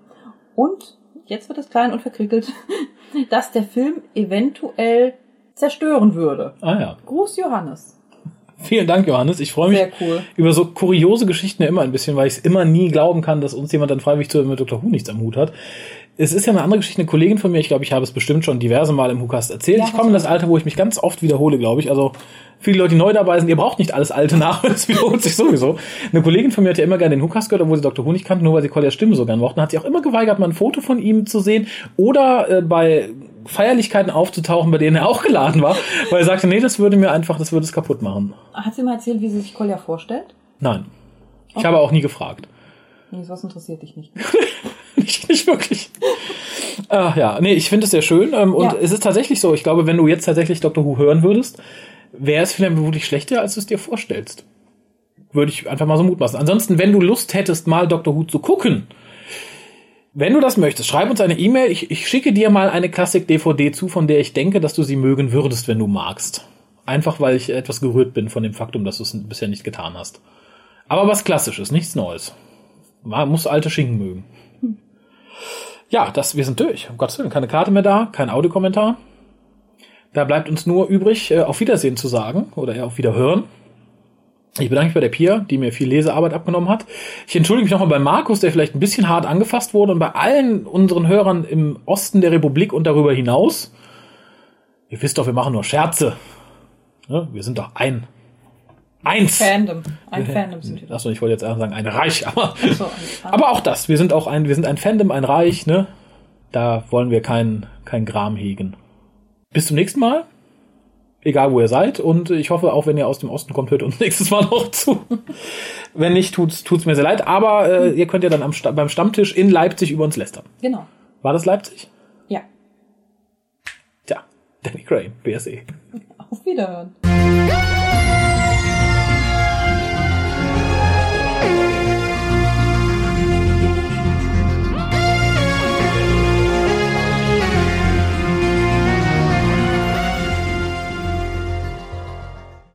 und, jetzt wird es klein und verkrickelt, dass der Film eventuell zerstören würde. Ah ja. Gruß Johannes. Vielen Dank, Johannes. Ich freue mich cool. über so kuriose Geschichten ja immer ein bisschen, weil ich es immer nie glauben kann, dass uns jemand dann freiwillig zu mit Dr. Who nichts am Hut hat. Es ist ja eine andere Geschichte, eine Kollegin von mir, ich glaube, ich habe es bestimmt schon diverse Mal im WhoCast erzählt. Ja, ich komme in das Alter, wo ich mich ganz oft wiederhole, glaube ich. Also viele Leute, die neu dabei sind, ihr braucht nicht alles Alte nach, das wiederholt sich sowieso. Eine Kollegin von mir hat ja immer gerne den WhoCast gehört, obwohl sie Dr. Who nicht kannte, nur weil sie Colliers Stimme so gern mochten. Hat sie auch immer geweigert, mal ein Foto von ihm zu sehen oder äh, bei Feierlichkeiten aufzutauchen, bei denen er auch geladen war, weil er sagte, nee, das würde mir einfach, das würde es kaputt machen. Hat sie mal erzählt, wie sie sich Kolja vorstellt? Nein. Ich Okay. habe auch nie gefragt. Nee, sowas interessiert dich nicht. nicht, nicht wirklich. Ach ja, nee, ich finde es sehr schön. Ähm, und Ja. es ist tatsächlich so, ich glaube, wenn du jetzt tatsächlich Dr. Who hören würdest, wäre es vielleicht wirklich schlechter, als du es dir vorstellst. Würde ich einfach mal so mutmaßen. Ansonsten, wenn du Lust hättest, mal Dr. Who zu gucken, wenn du das möchtest, schreib uns eine E-Mail. Ich, ich schicke dir mal eine Klassik-DVD zu, von der ich denke, dass du sie mögen würdest, wenn du magst. Einfach weil ich etwas gerührt bin von dem Faktum, dass du es bisher nicht getan hast. Aber was Klassisches, nichts Neues. Man muss alte Schinken mögen. Ja, das, wir sind durch. Um Gottes Willen, keine Karte mehr da, kein Audiokommentar. Da bleibt uns nur übrig, äh, auf Wiedersehen zu sagen oder eher auf Wiederhören. Ich bedanke mich bei der Pia, die mir viel Lesearbeit abgenommen hat. Ich entschuldige mich nochmal bei Markus, der vielleicht ein bisschen hart angefasst wurde und bei allen unseren Hörern im Osten der Republik und darüber hinaus. Ihr wisst doch, wir machen nur Scherze. Ne? Wir sind doch ein. Eins. Fandom. Ein Fandom sind wir. Achso, ich wollte jetzt sagen, ein Reich, aber, So, aber auch das. Wir sind auch ein, wir sind ein Fandom, ein Reich, ne? Da wollen wir kein, kein Gram hegen. Bis zum nächsten Mal. Egal wo ihr seid. Und ich hoffe, auch wenn ihr aus dem Osten kommt, hört uns nächstes Mal noch zu. wenn nicht, tut's, tut's mir sehr leid. Aber äh, ihr könnt ja dann am, beim Stammtisch in Leipzig über uns lästern. Genau. War das Leipzig? Ja. Tja, Danny Gray, BSE. Auf Wiederhören.